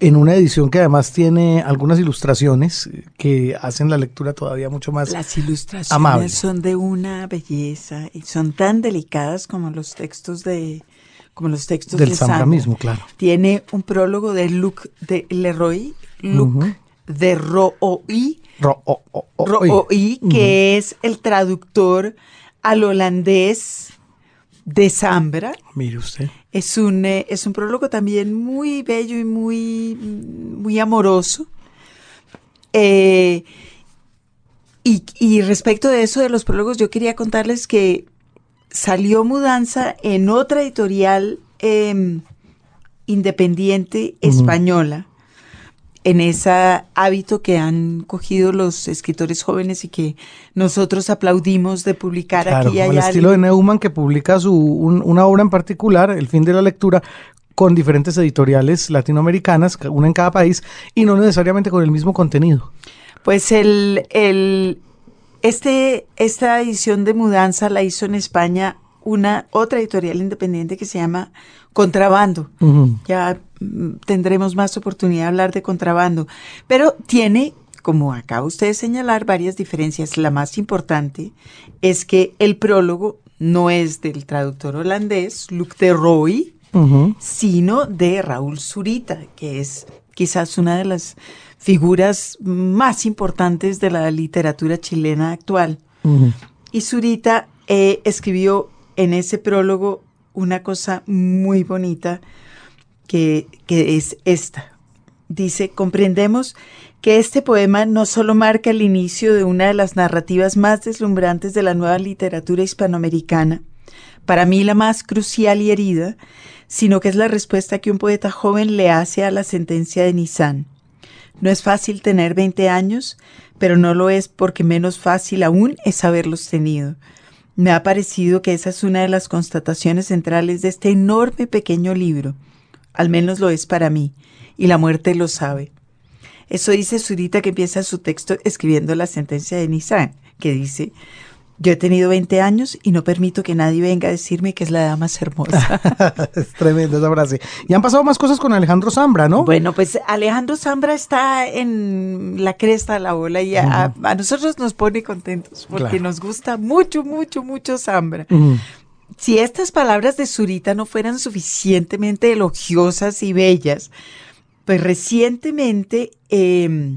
en una edición que además tiene algunas ilustraciones que hacen la lectura todavía mucho más... Las ilustraciones amable. son de una belleza y son tan delicadas como los textos de como los textos Del de Zambra. mismo, claro. Tiene un prólogo de Luc de Leroy, Luc de Rooy, Ro- o- o- o- oye. Rooy, que es el traductor al holandés de Zambra. Mire usted. Es un, eh, es un prólogo también muy bello y muy, muy amoroso. Eh, y, y respecto de eso de los prólogos, yo quería contarles que salió Mudanza en otra editorial em, independiente española, en ese hábito que han cogido los escritores jóvenes y que nosotros aplaudimos de publicar Claro, aquí y al allá. estilo de Neumann que publica su, un- una obra en particular, El fin de la lectura, con diferentes editoriales latinoamericanas, ca- una en cada país, y no necesariamente con el mismo contenido. Pues el, el, este, esta edición de Mudanza la hizo en España una otra editorial independiente que se llama Contrabando. Ya mm, tendremos más oportunidad de hablar de contrabando. Pero tiene, como acaba usted de señalar, varias diferencias. La más importante es que el prólogo no es del traductor holandés, Luc de Roy, sino de Raúl Zurita, que es quizás una de las figuras más importantes de la literatura chilena actual. Y Zurita eh, escribió en ese prólogo una cosa muy bonita que, es esta. Dice, comprendemos que este poema no solo marca el inicio de una de las narrativas más deslumbrantes de la nueva literatura hispanoamericana, para mí la más crucial y herida, sino que es la respuesta que un poeta joven le hace a la sentencia de Nizán. No es fácil tener 20 años, pero no lo es porque menos fácil aún es haberlos tenido. Me ha parecido que esa es una de las constataciones centrales de este enorme pequeño libro. Al menos lo es para mí, y la muerte lo sabe. Eso dice Zurita que empieza su texto escribiendo la sentencia de Nizam, que dice, yo he tenido 20 años y no permito que nadie venga a decirme que es la edad más hermosa. es tremenda esa frase. Y han pasado más cosas con Alejandro Zambra, ¿no? Bueno, pues Alejandro Zambra está en la cresta de la ola y a, a nosotros nos pone contentos porque Claro. nos gusta mucho, mucho, mucho Zambra. Si estas palabras de Zurita no fueran suficientemente elogiosas y bellas, pues recientemente eh,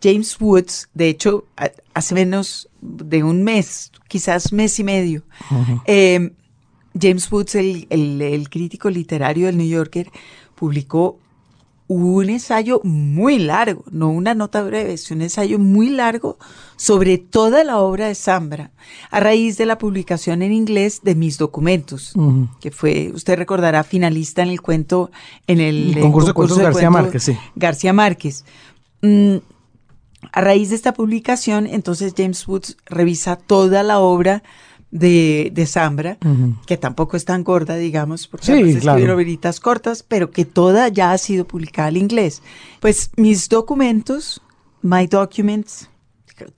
James Woods, de hecho, a- hace menos de un mes, quizás mes y medio, eh, James Woods, el, el- el crítico literario del New Yorker, publicó un ensayo muy largo, no una nota breve, es un ensayo muy largo sobre toda la obra de Zambra, a raíz de la publicación en inglés de mis documentos, Ujú. que fue, usted recordará, finalista en el cuento, en el, El eh, concurso de cuentos García cuento Márquez, sí. García Márquez. Mm, a raíz de esta publicación, entonces James Woods revisa toda la obra de, de Zambra, Ujú. que tampoco es tan gorda, digamos, porque Sí, además claro. novelitas cortas, pero que toda ya ha sido publicada al inglés. Pues mis documentos, My Documents,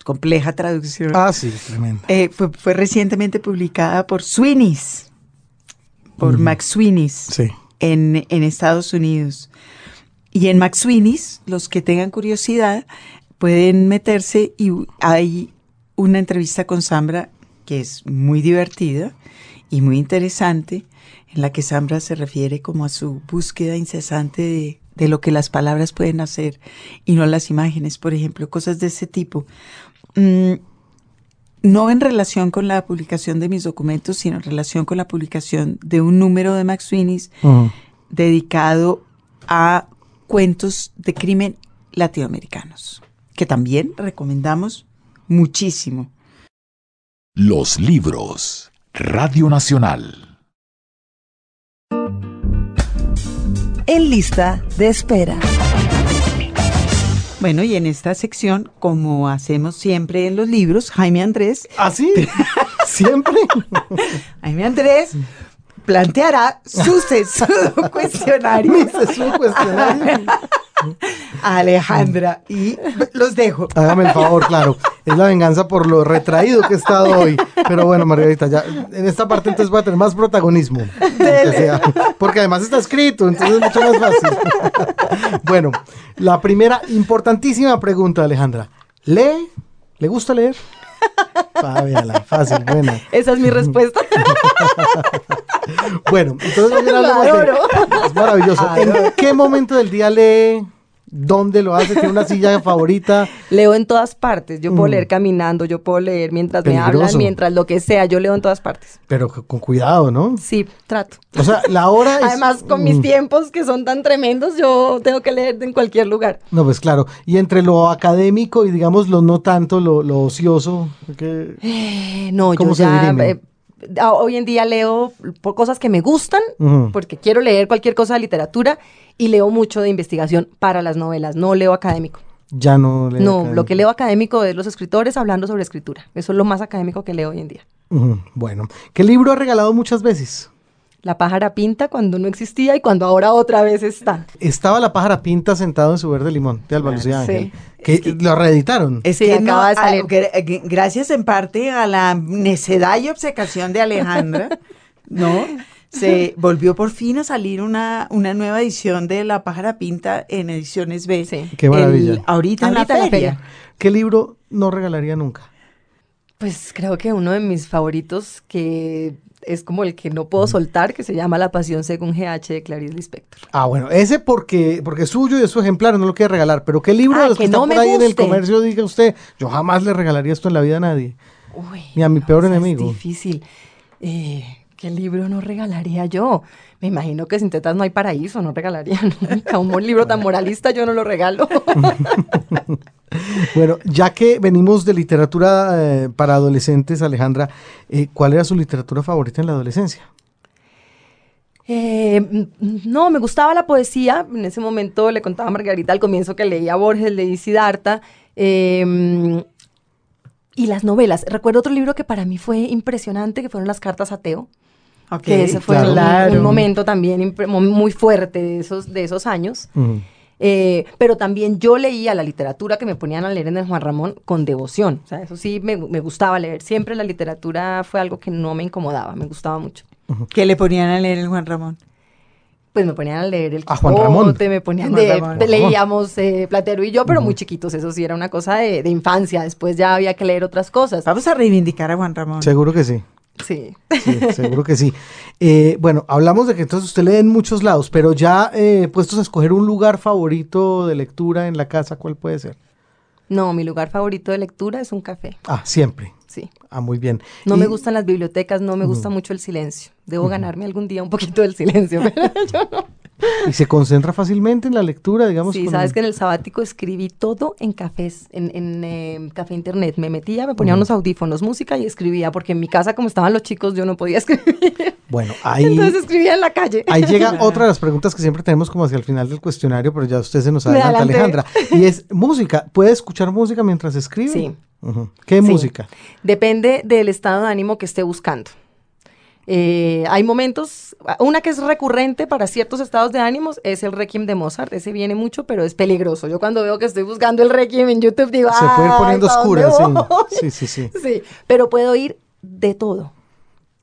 compleja traducción, Ah, sí, tremendo. eh, fue, fue recientemente publicada por Sweeney's, por. Max Sweeney's Sí. en, en Estados Unidos. Y en Max Sweeney's, los que tengan curiosidad, pueden meterse y hay una entrevista con Sambra que es muy divertida y muy interesante, en la que Sambra se refiere como a su búsqueda incesante de, de lo que las palabras pueden hacer y no las imágenes, por ejemplo, cosas de ese tipo. Mm, no en relación con la publicación de mis documentos, sino en relación con la publicación de un número de Max Ujú. dedicado a cuentos de crimen latinoamericanos, que también recomendamos muchísimo. Los libros. Radio Nacional. En lista de espera. Bueno, y en esta sección, como hacemos siempre en los libros, Jaime Andrés, ¿Ah, sí? ¿Siempre? Jaime Andrés planteará su sesudo cuestionario Mi sesión cuestionario. A Alejandra y los dejo. Hágame el favor, claro. Es la venganza por lo retraído que he estado hoy. Pero bueno, Margarita, ya en esta parte entonces voy a tener más protagonismo. sea. porque además está escrito, entonces es mucho más fácil. bueno, la primera importantísima pregunta, Alejandra. ¿Lee? ¿Le gusta leer? Véala, fácil, buena. Esa es mi respuesta. Bueno, entonces hoy Lo hablamos de-. Es maravilloso. ¿En qué momento del día lee? ¿Dónde lo hace? ¿Tiene una silla favorita? Leo en todas partes. Yo puedo Mm. leer caminando, yo puedo leer mientras me hablan, mientras lo que sea. Yo leo en todas partes. Pero con cuidado, ¿no? Sí, trato. O sea, la hora es... Además, con mis Mm. tiempos que son tan tremendos, yo tengo que leer en cualquier lugar. No, pues claro. Y entre lo académico y digamos lo no tanto, lo, lo ocioso. que- Eh, no, ¿Cómo yo se ya eh, a- hoy en día leo por cosas que me gustan, porque quiero leer cualquier cosa de literatura y leo mucho de investigación para las novelas. No leo académico. Ya no lee no, académico. lo que leo académico es los escritores hablando sobre escritura. Eso es lo más académico que leo hoy en día. Bueno, ¿qué libro ha regalado muchas veces? La pájara pinta cuando no existía y cuando ahora otra vez está. Estaba la pájara pinta sentado en su verde limón de Alba Lucía Sí. Ángel. Que lo reeditaron. Es Sí, que acaba no, de salir. a- gra- gra- gracias en parte a la necedad y obcecación de Alejandra, ¿no? Se volvió por fin a salir una, una nueva edición de La Pájara Pinta en Ediciones B. Sí. Qué maravilla. El- ahorita, en, Ahorita la en la feria. feria. ¿Qué libro no regalaría nunca? Pues creo que uno de mis favoritos que es como el que no puedo soltar, que se llama La Pasión según GH de Clarice Lispector. Ah, bueno, ese porque, porque es suyo y es su ejemplar, no lo quiere regalar. Pero ¿qué libro Ah, de los que, que están no por ahí en el comercio diga usted? Yo jamás le regalaría esto en la vida a nadie. Uy, Ni a mi peor enemigo. Es difícil. Eh, ¿Qué libro no regalaría yo? Me imagino que sin tetas no hay paraíso, no regalaría nunca. Un libro tan moralista yo no lo regalo. Bueno, ya que venimos de literatura eh, para adolescentes, Alejandra, eh, ¿cuál era su literatura favorita en la adolescencia? Eh, mm, no, me gustaba la poesía. En ese momento le contaba a Margarita al comienzo que leía Borges, leí Siddhartha. eh, y las novelas. Recuerdo otro libro que para mí fue impresionante, que fueron las cartas a Teo. Que ese fue un- claro. un, momento también muy fuerte de esos, de esos años. Eh, pero también yo leía la literatura que me ponían a leer en el Juan Ramón con devoción. O sea, eso sí me, me gustaba leer. Siempre la literatura fue algo que no me incomodaba, me gustaba mucho. ¿Qué le ponían a leer el Juan Ramón? Pues me ponían a leer el A Juan Ramón. Quijote, me ponían Juan de, Ramón. de- leíamos eh, Platero y yo, pero muy chiquitos, eso sí era una cosa de, de infancia, después ya había que leer otras cosas. Vamos a reivindicar a Juan Ramón. Seguro que sí. Sí. Sí, seguro que sí. Eh, bueno, hablamos de que entonces usted lee en muchos lados, pero ya eh, puestos a escoger un lugar favorito de lectura en la casa, ¿cuál puede ser? No, mi lugar favorito de lectura es un café, Ah, siempre. sí. Ah, muy bien. No Y- me gustan las bibliotecas, no me gusta mucho el silencio. Debo ganarme algún día un poquito del silencio, pero yo no. ¿Y se concentra fácilmente en la lectura, digamos? Sí, sabes que en el sabático escribí todo en cafés, en, en, eh, café internet. Me metía, me ponía unos audífonos, música y escribía, porque en mi casa, como estaban los chicos, yo no podía escribir. Bueno, ahí, Entonces escribía en la calle. ahí llega otra de las preguntas que siempre tenemos como hacia el final del cuestionario, pero ya usted se nos adelanta. Alejandra. Y es música. ¿Puede escuchar música mientras escribe? Sí. ¿Qué Sí. música? Depende del estado de ánimo que esté buscando. Eh, hay momentos, una que es recurrente para ciertos estados de ánimos es el requiem de Mozart, ese viene mucho, pero es peligroso. Yo cuando veo que estoy buscando el requiem en YouTube digo, Se puede ir "Ay, poniendo ¿pa' oscura, sí. voy?". Sí, sí, sí. Sí, pero puedo oír de todo.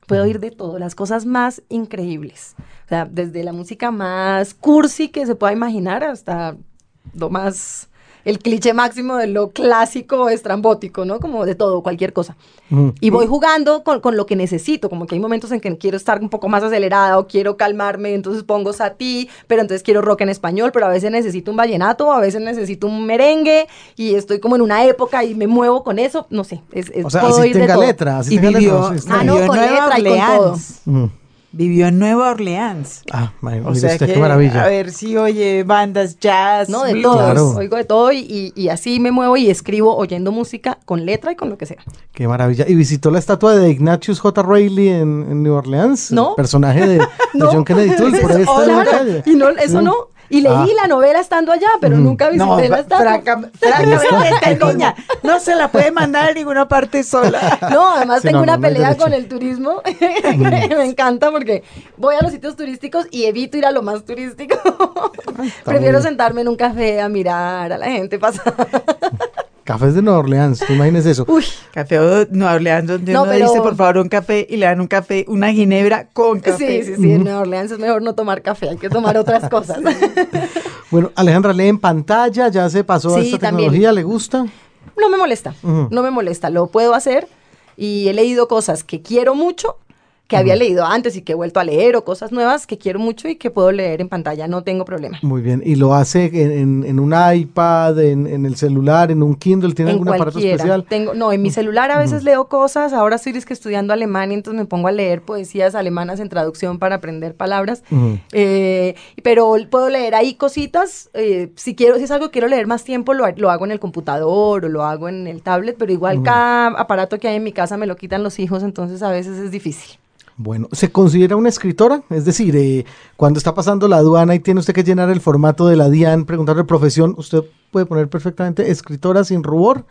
Puedo oír de todo, las cosas más increíbles. O sea, desde la música más cursi que se pueda imaginar hasta lo más, el cliché máximo de lo clásico estrambótico, ¿no? Como de todo, cualquier cosa. Y voy jugando con, con lo que necesito, como que hay momentos en que quiero estar un poco más acelerada o quiero calmarme, entonces pongo Satí, pero entonces quiero rock en español, pero a veces necesito un vallenato, a veces necesito un merengue y estoy como en una época y me muevo con eso, no sé, es, es- O sea, puedo así ir de tenga letra, así Y tenga vivió, letra. sí, está Ah, no, con letra y con todo. Vivió en Nueva Orleans. Ah, ma- O sea usted, que, qué maravilla. a ver si oye bandas jazz, No, de todo, Claro. oigo de todo y, y- así me muevo y escribo oyendo música con letra y con lo que sea. Qué maravilla. ¿Y visitó la estatua de Ignatius J. Reilly en, en New Orleans? No. El personaje de, de No. John Kennedy Toole, por ahí está en la Claro, calle. y no, eso Sí. no. Y leí Ah. la novela estando allá, pero Mm. nunca visité No, la estatua. franca- francamente, esta niña no se la puede mandar a ninguna parte sola. No, además Sí, tengo no, una no, pelea con el turismo. me encanta porque voy a los sitios turísticos y evito ir a lo más turístico. Prefiero sentarme en un café a mirar a la gente pasar. Cafés de Nueva Orleans, tú imagines eso. Uy, Café o Nueva Orleans, donde No, uno pero- dice, por favor, un café y le dan un café, una ginebra con café. sí, sí, sí. En Nueva Orleans es mejor no tomar café, hay que tomar otras cosas. Bueno, Alejandra, lee en pantalla, ya se pasó a esta también. tecnología, ¿le gusta? No me molesta, no me molesta, lo puedo hacer y he leído cosas que quiero mucho, que había leído antes y que he vuelto a leer o cosas nuevas que quiero mucho y que puedo leer en pantalla, no tengo problema. Muy bien. ¿Y lo hace en, en- en un iPad, en, en el celular, en un Kindle? ¿Tiene en algún aparato especial? Tengo, no, en mi celular a veces leo cosas. Ahora estoy dizque estudiando alemán y entonces me pongo a leer poesías alemanas en traducción para aprender palabras. Eh, pero puedo leer ahí cositas. eh, si quiero, si es algo que quiero leer más tiempo, lo, lo hago en el computador o lo hago en el tablet. Pero igual cada aparato que hay en mi casa me lo quitan los hijos, entonces a veces es difícil. Bueno, ¿se considera una escritora? Es decir, eh, cuando está pasando la aduana y tiene usted que llenar el formato de la DIAN, preguntarle profesión, usted puede poner perfectamente escritora sin rubor,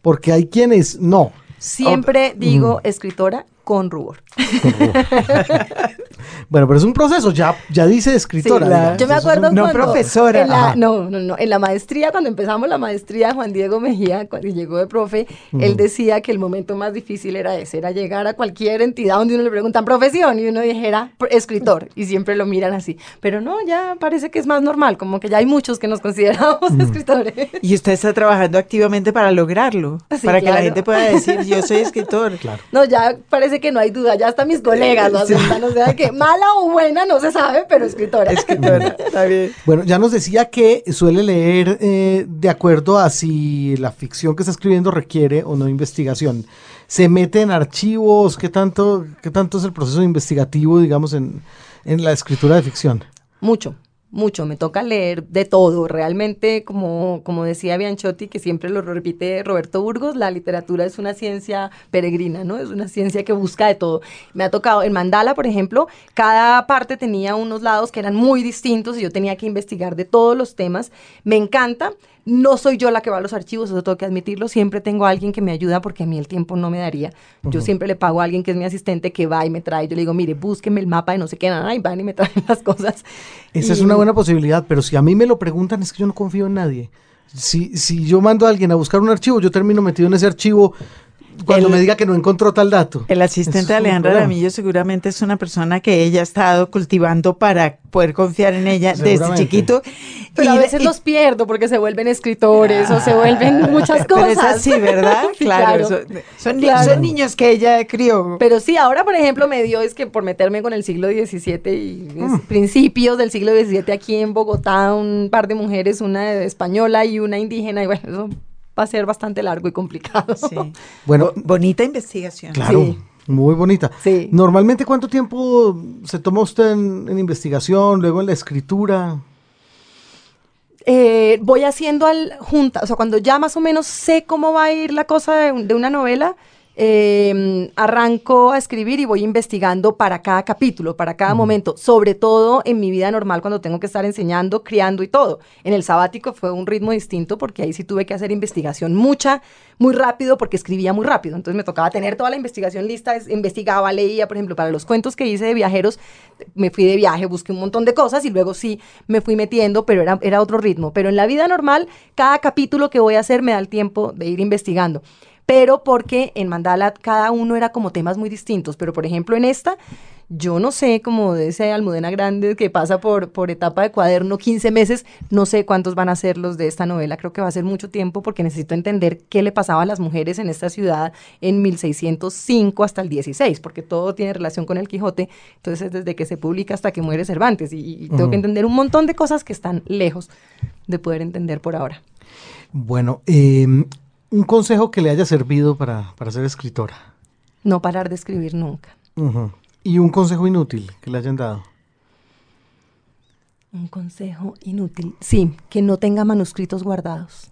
porque hay quienes no. Siempre digo escritora con rubor. Bueno, pero es un proceso, ya, ya dice escritora. Sí, la- Yo me es un- acuerdo no cuando profesora. En la, no, no, no. En la maestría, cuando empezamos la maestría, Juan Diego Mejía, cuando llegó de profe, él decía que el momento más difícil era ese, era llegar a cualquier entidad donde uno le preguntan profesión y uno dijera "Pr- escritor y siempre lo miran así. Pero no, ya parece que es más normal, como que ya hay muchos que nos consideramos escritores. Y usted está trabajando activamente para lograrlo, Sí, para que la claro. gente pueda decir, yo soy escritor. Claro. No, ya parece que no hay duda, ya hasta mis colegas lo aceptan, o sea que mala o buena no se sabe, pero escritora. Escritora, está bien. Bueno, ya nos decía que suele leer eh, de acuerdo a si la ficción que está escribiendo requiere o no investigación. ¿Se mete en archivos? ¿Qué tanto, qué tanto es el proceso investigativo, digamos, en, en la escritura de ficción? Mucho, mucho. Me toca leer de todo. Realmente, como, como decía Bianchotti, que siempre lo repite Roberto Burgos, la literatura es una ciencia peregrina, ¿no? Es una ciencia que busca de todo. Me ha tocado, en Mandala, por ejemplo, cada parte tenía unos lados que eran muy distintos y yo tenía que investigar de todos los temas. Me encanta. No soy yo la que va a los archivos, eso tengo que admitirlo. Siempre tengo a alguien que me ayuda porque a mí el tiempo no me daría. Yo siempre le pago a alguien que es mi asistente que va y me trae. Yo le digo, mire, búsqueme el mapa de no sé qué, nada, y van y me traen las cosas. Esa es una buena posibilidad, pero si a mí me lo preguntan es que yo no confío en nadie. Si, si yo mando a alguien a buscar un archivo, yo termino metido en ese archivo cuando El- me diga que no encontró tal dato. El asistente de Alejandra. Ramillo seguramente es una persona que ella ha estado cultivando para poder confiar en ella desde chiquito. Pero a Y- veces y- los pierdo porque se vuelven escritores o se vuelven muchas Pero cosas. es así, ¿verdad? Sí, claro. claro. Son, son ni- Claro. son niños que ella crió. Pero sí, ahora por ejemplo me dio es que por meterme con el siglo XVII y es principios del siglo XVII aquí en Bogotá, un par de mujeres, una española y una indígena, y bueno, eso va a ser bastante largo y complicado. Sí. Bueno, Bo- bonita investigación. Claro, Sí, Muy bonita. Sí. Normalmente, ¿cuánto tiempo se toma usted en, en investigación, luego en la escritura? Eh, voy haciendo al junta, o sea, cuando ya más o menos sé cómo va a ir la cosa de una novela, eh, arranco a escribir y voy investigando para cada capítulo, para cada momento, sobre todo en mi vida normal cuando tengo que estar enseñando, criando y todo. En el sabático fue un ritmo distinto porque ahí sí tuve que hacer investigación mucha, muy rápido porque escribía muy rápido, entonces me tocaba tener toda la investigación lista, es- investigaba, leía, por ejemplo, para los cuentos que hice de viajeros, me fui de viaje, busqué un montón de cosas y luego sí me fui metiendo, pero era, era otro ritmo. Pero en la vida normal, cada capítulo que voy a hacer me da el tiempo de ir investigando. Pero porque en Mandala cada uno era como temas muy distintos. Pero por ejemplo en esta, yo no sé, como de ese Almudena Grande que pasa por, por etapa de cuaderno 15 meses, no sé cuántos van a ser los de esta novela. Creo que va a ser mucho tiempo porque necesito entender qué le pasaba a las mujeres en esta ciudad en 1605 hasta el 16, porque todo tiene relación con el Quijote. Entonces, desde que se publica hasta que muere Cervantes. Y, y tengo que entender un montón de cosas que están lejos de poder entender por ahora. Bueno, eh, un consejo que le haya servido para, para ser escritora. No parar de escribir nunca. Y un consejo inútil que le hayan dado. Un consejo inútil. Sí, que no tenga manuscritos guardados.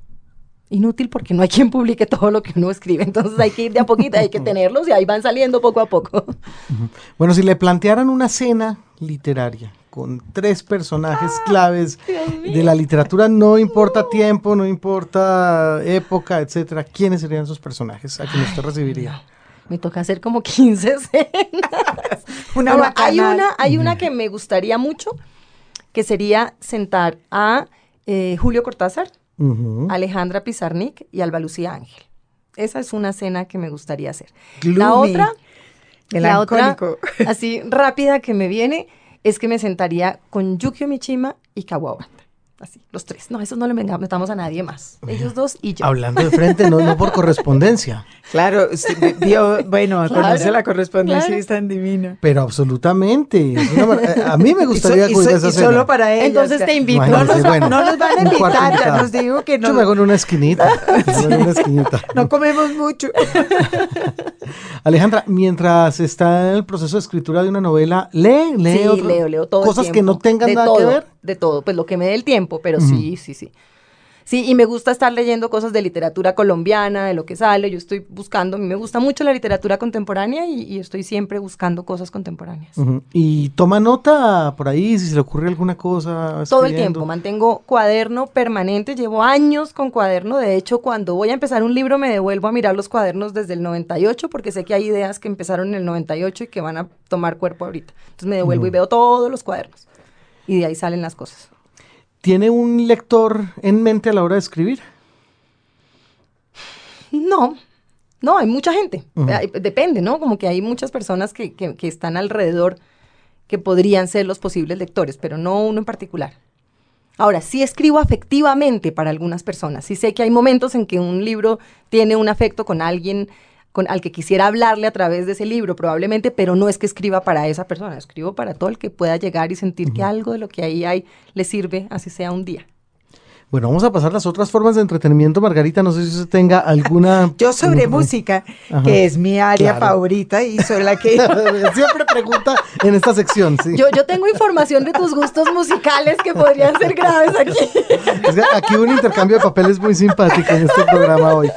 Inútil porque no hay quien publique todo lo que uno escribe. Entonces hay que ir de a poquito, hay que tenerlos y ahí van saliendo poco a poco. Bueno, si le plantearan una cena literaria con tres personajes claves de la literatura, no importa tiempo, no importa época, etcétera, ¿quiénes serían esos personajes a quienes usted recibiría? Me toca hacer como 15 escenas. Una hay una, hay una que me gustaría mucho, que sería sentar a eh, Julio Cortázar. Alejandra Pizarnik y Alba Lucía Ángel. Esa es una cena que me gustaría hacer. La otra, la otra, así rápida que me viene, es que me sentaría con Yukio Mishima y Kawabata. Así, los tres. No, esos no le venga- metamos a nadie más. Ellos dos y yo. Hablando de frente, no, no por correspondencia, Claro, bueno, Claro, conoce la correspondencia claro. y es tan divina. pero absolutamente. una eh, a mí me gustaría y, so- y cuidar so- esa y cena. solo para ella. Entonces te invito. No nos, Imagínese, bueno, no nos van a invitar, ya nos digo que Yo no, me hago en una esquinita. me hago en una esquinita. no comemos mucho. Alejandra, mientras está en el proceso de escritura de una novela, lee, lee sí, otro- leo, leo todo el cosas que no tengan De nada todo, que ver. De todo, pues lo que me dé el tiempo, pero sí, sí, sí. Sí, y me gusta estar leyendo cosas de literatura colombiana, de lo que sale. Yo estoy buscando, a mí me gusta mucho la literatura contemporánea y, y estoy siempre buscando cosas contemporáneas. Y toma nota por ahí si se le ocurre alguna cosa. Todo el tiempo, mantengo cuaderno permanente, llevo años con cuaderno, de hecho cuando voy a empezar un libro me devuelvo a mirar los cuadernos desde el 98 porque sé que hay ideas que empezaron en el 98 y que van a tomar cuerpo ahorita. Entonces me devuelvo y veo todos los cuadernos y de ahí salen las cosas. ¿Tiene un lector en mente a la hora de escribir? No, no, hay mucha gente. Depende, ¿no? Como que hay muchas personas que, que- que están alrededor que podrían ser los posibles lectores, pero no uno en particular. Ahora, sí escribo afectivamente para algunas personas. Sí sé que hay momentos en que un libro tiene un afecto con alguien con, al que quisiera hablarle a través de ese libro, probablemente, pero no es que escriba para esa persona, escribo para todo el que pueda llegar y sentir que algo de lo que ahí hay le sirve, así sea un día. Bueno, vamos a pasar las otras formas de entretenimiento, Margarita. No sé si usted tenga alguna. Yo sobre música, Ajá. que es mi área Claro. favorita y sobre la que... Siempre pregunta en esta sección, sí. Yo, yo tengo información de tus gustos musicales que podrían ser graves aquí. Es que aquí un intercambio de papeles muy simpático en este programa hoy.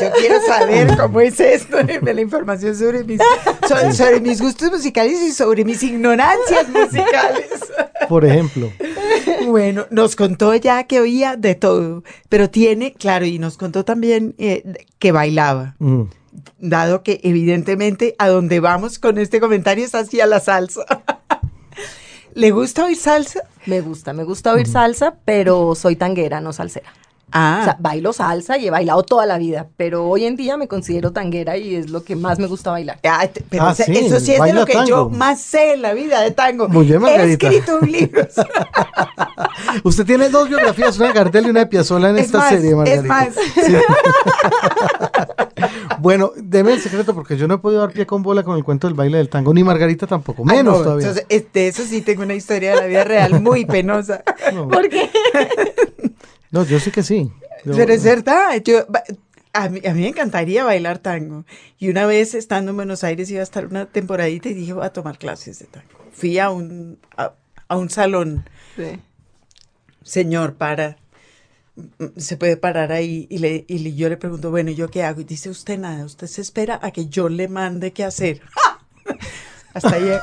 Yo quiero saber cómo es esto de la información sobre mis, so- sobre mis gustos musicales y sobre mis ignorancias musicales. Por ejemplo. Bueno, nos contó ya que oía de todo, pero tiene, claro, y nos contó también eh, que bailaba, Mm. dado que evidentemente a donde vamos con este comentario es hacia la salsa. ¿Le gusta oír salsa? Me gusta, me gusta oír salsa, pero soy tanguera, no salsera. Ah, O sea, bailo salsa y he bailado toda la vida, pero hoy en día me considero tanguera y es lo que más me gusta bailar. Ah, te- pero Ah, o sea, sí, eso sí es de lo que tango. yo más sé en la vida de tango. Muy bien, He Margarita. escrito un libro. Usted tiene dos biografías, una de Gardel y una de Piazzolla en Es esta más, serie, es Margarita. más. Sí. bueno, deme el secreto porque yo no he podido dar pie con bola con el cuento del baile del tango, ni Margarita tampoco, Ah, menos no, todavía. entonces, es- de eso sí tengo una historia de la vida real muy penosa. No, ¿Por qué? no, yo sí que sí. Yo- Pero es verdad, yo, A mí, a mí me encantaría bailar tango. Y una vez estando en Buenos Aires iba a estar una temporadita y dije, voy a tomar clases de tango. Fui a un, a, a un salón. Sí. Señor, para. Se puede parar ahí y, le, y le- yo le pregunto, bueno, ¿y ¿yo qué hago? Y dice usted nada, usted se espera a que yo le mande qué hacer. Hasta ahí.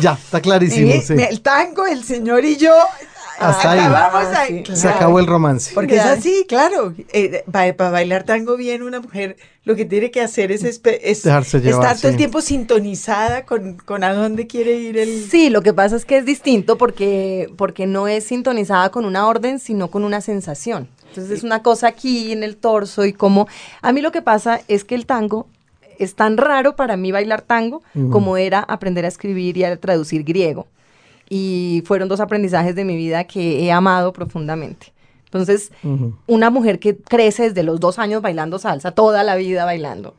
Ya, está clarísimo. Y sí. El tango, el señor y yo. Hasta ahí. Ah, ahí. sí. Se acabó el romance. Porque es así, claro. Eh, para, bailar tango bien, una mujer lo que tiene que hacer es, llevar, estar todo el tiempo sintonizada con, con a dónde quiere ir el... Sí, lo que pasa es que es distinto porque, porque no es sintonizada con una orden, sino con una sensación. Entonces es una cosa aquí en el torso y como... A mí lo que pasa es que el tango es tan raro para mí bailar tango como era aprender a escribir y a traducir griego. Y fueron dos aprendizajes de mi vida que he amado profundamente. Entonces, una mujer que crece desde los dos años bailando salsa, toda la vida bailando,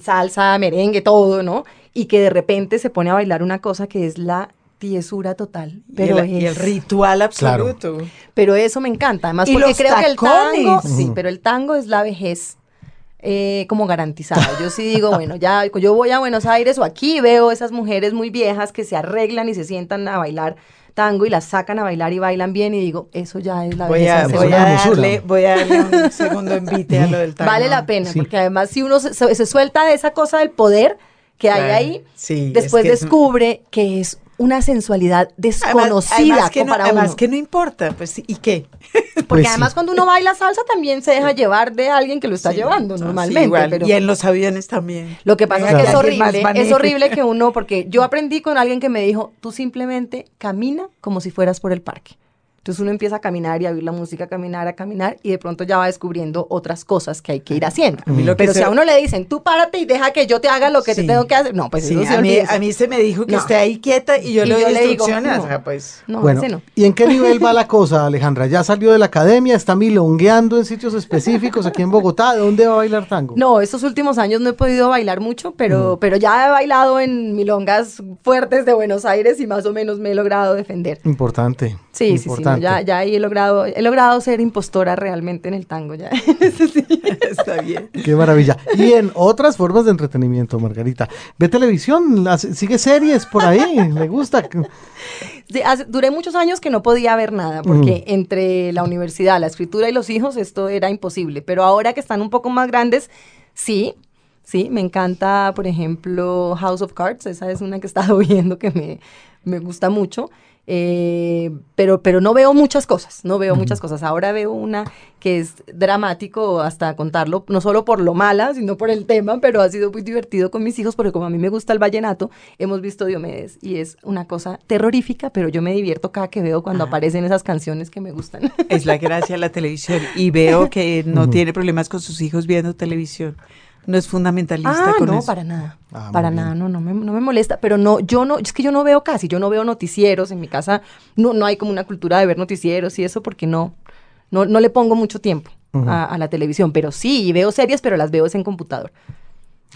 salsa, merengue, todo, ¿no? Y que de repente se pone a bailar una cosa que es la tiesura total. Pero, y, el, y el es- ritual absoluto. pero eso me encanta, además Y porque los creo que el tango, sí, pero el tango es la vejez. Eh, como garantizada. Yo sí digo, bueno, ya yo voy a Buenos Aires o aquí veo esas mujeres muy viejas que se arreglan y se sientan a bailar tango y las sacan a bailar y bailan bien y digo, eso ya es la Voy a, voy, a darle, voy a darle un segundo envite a lo del tango. Vale la pena, Sí. porque además si uno se, se- se suelta de esa cosa del poder que hay Claro, ahí, sí, después es que es- descubre que es una sensualidad Además, desconocida además que no, para además uno. que no importa, pues, ¿y qué? Porque Pues sí. además cuando uno baila salsa también se deja llevar de alguien que lo está Sí, llevando sí, normalmente. igual. pero Y en los aviones también. lo que pasa es que es horrible, es horrible que uno, porque yo aprendí con alguien que me dijo, tú simplemente camina como si fueras por el parque. Entonces uno empieza a caminar y a oír la música, a caminar, a caminar, y de pronto ya va descubriendo otras cosas que hay que ir haciendo. A mí lo que Pero se- si a uno le dicen, tú párate y deja que yo te haga lo que te tengo que hacer, no, pues Sí, eso sí a, mí, a mí se me dijo que No. esté ahí quieta y yo Y le doy yo le digo, instrucciones. no. o sea, pues, No, bueno, ese no. ¿y en qué nivel va la cosa, Alejandra? ¿Ya salió de la academia? ¿Está milongueando en sitios específicos aquí en Bogotá? ¿De dónde va a bailar tango? No, estos últimos años no he podido bailar mucho, pero, pero ya he bailado en milongas fuertes de Buenos Aires y más o menos me he logrado defender. Importante. Sí, sí, sí, importante. ya, ya ahí he logrado, he logrado ser impostora realmente en el tango ya. está bien. Qué maravilla. Y en otras formas de entretenimiento, Margarita. ¿Ve televisión? ¿Las- ¿Sigue series por ahí? ¿Le gusta? Sí, hace- duré muchos años que no podía ver nada, porque entre la universidad, la escritura y los hijos, esto era imposible. Pero ahora que están un poco más grandes, sí, sí, me encanta, por ejemplo, House of Cards, esa es una que he estado viendo que me, me gusta mucho. Eh, pero, pero no veo muchas cosas, no veo muchas cosas. Ahora veo una que es dramático hasta contarlo, no solo por lo mala, sino por el tema, pero ha sido muy divertido con mis hijos porque como a mí me gusta el vallenato, hemos visto Diomedes y es una cosa terrorífica, pero yo me divierto cada que veo cuando Ah. aparecen esas canciones que me gustan. Es la gracia de la televisión. Y veo que no tiene problemas con sus hijos viendo televisión. No es fundamentalista Ah, con no, eso. para nada. Ah, para nada, no, no me, no me molesta. Pero no, yo no, es que yo no veo casi, yo no veo noticieros en mi casa. No, no hay como una cultura de ver noticieros y eso porque no, no, no le pongo mucho tiempo a la televisión. Pero sí, veo series, pero las veo es en computador.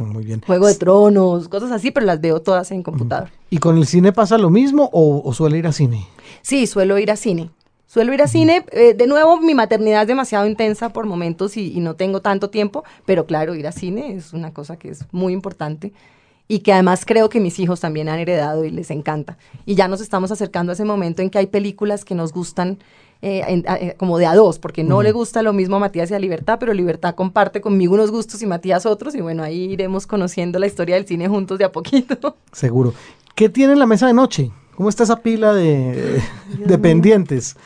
Ah, Muy bien. Juego de Tronos, cosas así, pero las veo todas en computador. ¿Y con el cine pasa lo mismo o, o suele ir a cine? Sí, suelo ir a cine. Suelo ir a cine. eh, de nuevo, mi maternidad es demasiado intensa por momentos y, y no tengo tanto tiempo, pero claro, ir a cine es una cosa que es muy importante y que además creo que mis hijos también han heredado y les encanta. Y ya nos estamos acercando a ese momento en que hay películas que nos gustan eh, en- eh, como de a dos, porque no le gusta lo mismo a Matías y a Libertad, pero Libertad comparte conmigo unos gustos y Matías otros, y bueno, ahí iremos conociendo la historia del cine juntos de a poquito. Seguro. ¿Qué tiene en la mesa de noche? ¿Cómo está esa pila de, de pendientes?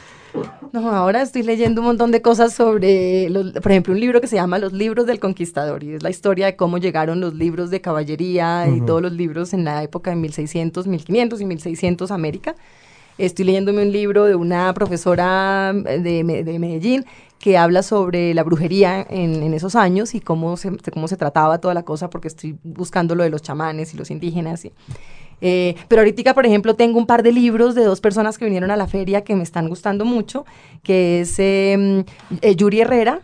No, ahora estoy leyendo un montón de cosas sobre, los- por ejemplo, un libro que se llama Los libros del conquistador y es la historia de cómo llegaron los libros de caballería y Ujú. todos los libros en la época de 1600, 1500 y 1600 América. Estoy leyéndome un libro de una profesora eh, de, de Medellín que habla sobre la brujería en, en esos años y cómo se, cómo se trataba toda la cosa, porque estoy buscando lo de los chamanes y los indígenas. y- eh, pero ahorita, por ejemplo, tengo un par de libros de dos personas que vinieron a la feria que me están gustando mucho, que es eh, eh, Yuri Herrera,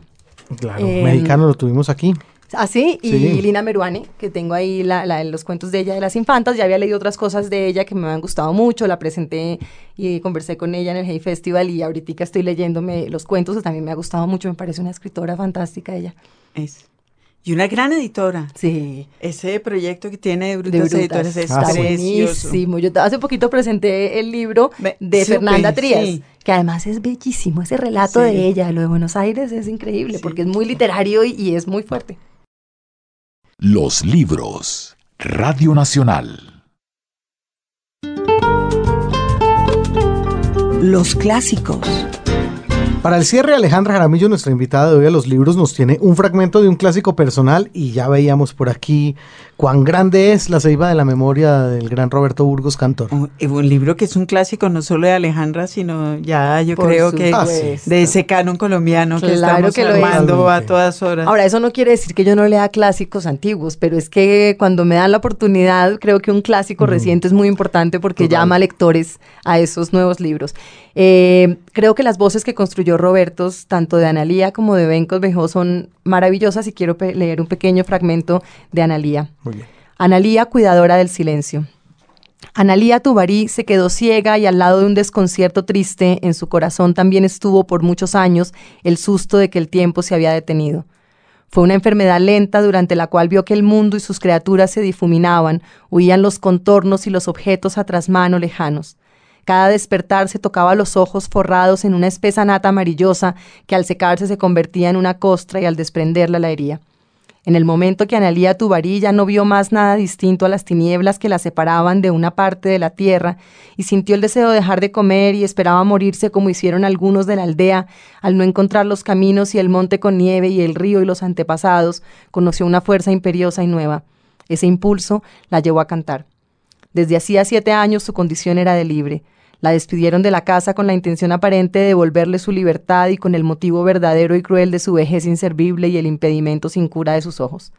Claro, Eh, mexicano lo tuvimos aquí. Así, y Sí. Lina Meruane, que tengo ahí la- la- los cuentos de ella de las infantas. Ya había leído otras cosas de ella que me han gustado mucho. La presenté y conversé con ella en el Hey Festival. Y ahorita estoy leyéndome los cuentos que también me ha gustado mucho. Me parece una escritora fantástica ella. Es. Y una gran editora. Sí. Ese proyecto que tiene de De Brutas Brutas. Editores es Ah, precioso. Buenísimo. Yo hace poquito presenté el libro de Fernanda Trías, sí. que además es bellísimo. Ese relato Sí. de ella, lo de Buenos Aires, es increíble Sí. porque es muy literario y, y es muy fuerte. Los libros. Radio Nacional. Los clásicos. Para el cierre, Alejandra Jaramillo, nuestra invitada de hoy a los libros, nos tiene un fragmento de un clásico personal y ya veíamos por aquí cuán grande es la ceiba de la memoria del gran Roberto Burgos Cantor. Un, y un libro que es un clásico no solo de Alejandra, sino ya yo Por creo que supuesto. de ese canon colombiano que estamos que lo es. armando a todas horas. Ahora, eso no quiere decir que yo no lea clásicos antiguos, pero es que cuando me dan la oportunidad, creo que un clásico reciente es muy importante porque Total. llama lectores a esos nuevos libros. Eh, creo que las voces que construyó Roberto, tanto de Analía como de Bencos Bejó, son maravillosas y quiero leer un pequeño fragmento de Analía. Muy bien. Analía, cuidadora del silencio. Analía Tubarí se quedó ciega y al lado de un desconcierto triste, en su corazón también estuvo por muchos años el susto de que el tiempo se había detenido. Fue una enfermedad lenta durante la cual vio que el mundo y sus criaturas se difuminaban, huían los contornos y los objetos a trasmano lejanos. Cada despertar se tocaba los ojos forrados en una espesa nata amarillosa que al secarse se convertía en una costra y al desprenderla la hería. En el momento que Analía Tubarí ya no vio más nada distinto a las tinieblas que la separaban de una parte de la tierra y sintió el deseo de dejar de comer y esperaba morirse como hicieron algunos de la aldea al no encontrar los caminos y el monte con nieve y el río y los antepasados, conoció una fuerza imperiosa y nueva. Ese impulso la llevó a cantar. Desde hacía siete años su condición era de libre. La despidieron de la casa con la intención aparente de devolverle su libertad y con el motivo verdadero y cruel de su vejez inservible y el impedimento sin cura de sus ojos.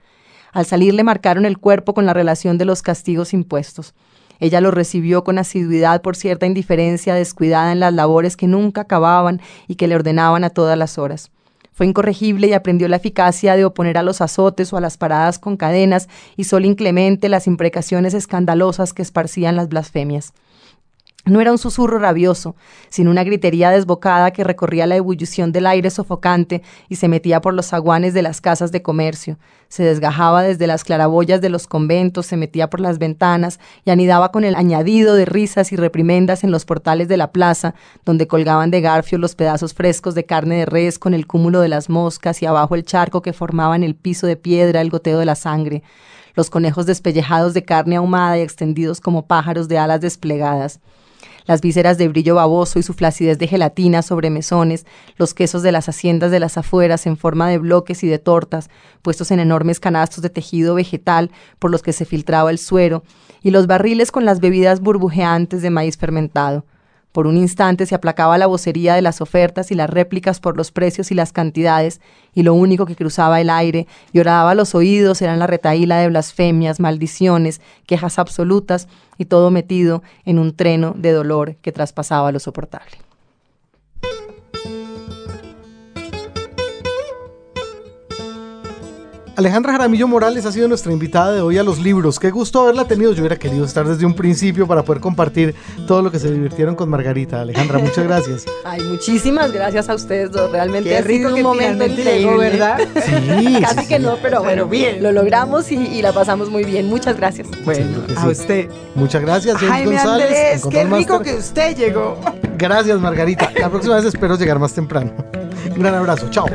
Al salir le marcaron el cuerpo con la relación de los castigos impuestos. Ella lo recibió con asiduidad por cierta indiferencia descuidada en las labores que nunca acababan y que le ordenaban a todas las horas. Fue incorregible y aprendió la eficacia de oponer a los azotes o a las paradas con cadenas y solo inclemente las imprecaciones escandalosas que esparcían las blasfemias. No era un susurro rabioso, sino una gritería desbocada que recorría la ebullición del aire sofocante y se metía por los zaguanes de las casas de comercio, se desgajaba desde las claraboyas de los conventos, se metía por las ventanas y anidaba con el añadido de risas y reprimendas en los portales de la plaza, donde colgaban de garfio los pedazos frescos de carne de res con el cúmulo de las moscas y abajo el charco que formaba en el piso de piedra el goteo de la sangre, los conejos despellejados de carne ahumada y extendidos como pájaros de alas desplegadas las vísceras de brillo baboso y su flacidez de gelatina sobre mesones, los quesos de las haciendas de las afueras en forma de bloques y de tortas, puestos en enormes canastos de tejido vegetal por los que se filtraba el suero, y los barriles con las bebidas burbujeantes de maíz fermentado. Por un instante se aplacaba la vocería de las ofertas y las réplicas por los precios y las cantidades, y lo único que cruzaba el aire y oraba los oídos eran la retaíla de blasfemias, maldiciones, quejas absolutas, y todo metido en un treno de dolor que traspasaba lo soportable. Alejandra Jaramillo Morales ha sido nuestra invitada de hoy a los libros. Qué gusto haberla tenido. Yo hubiera querido estar desde un principio para poder compartir todo lo que se divirtieron con Margarita. Alejandra, muchas gracias. Ay, muchísimas gracias a ustedes dos. Realmente Qué ha sido rico un que momento llegó, ¿verdad? Sí, Casi sí, que no, pero bueno, bien. lo logramos y, y la pasamos muy bien. Muchas gracias. Bueno, a usted. Muchas gracias, James Jaime González. Andrés, qué rico Master. que usted llegó. Gracias, Margarita. La próxima vez espero llegar más temprano. Un gran abrazo. Chao.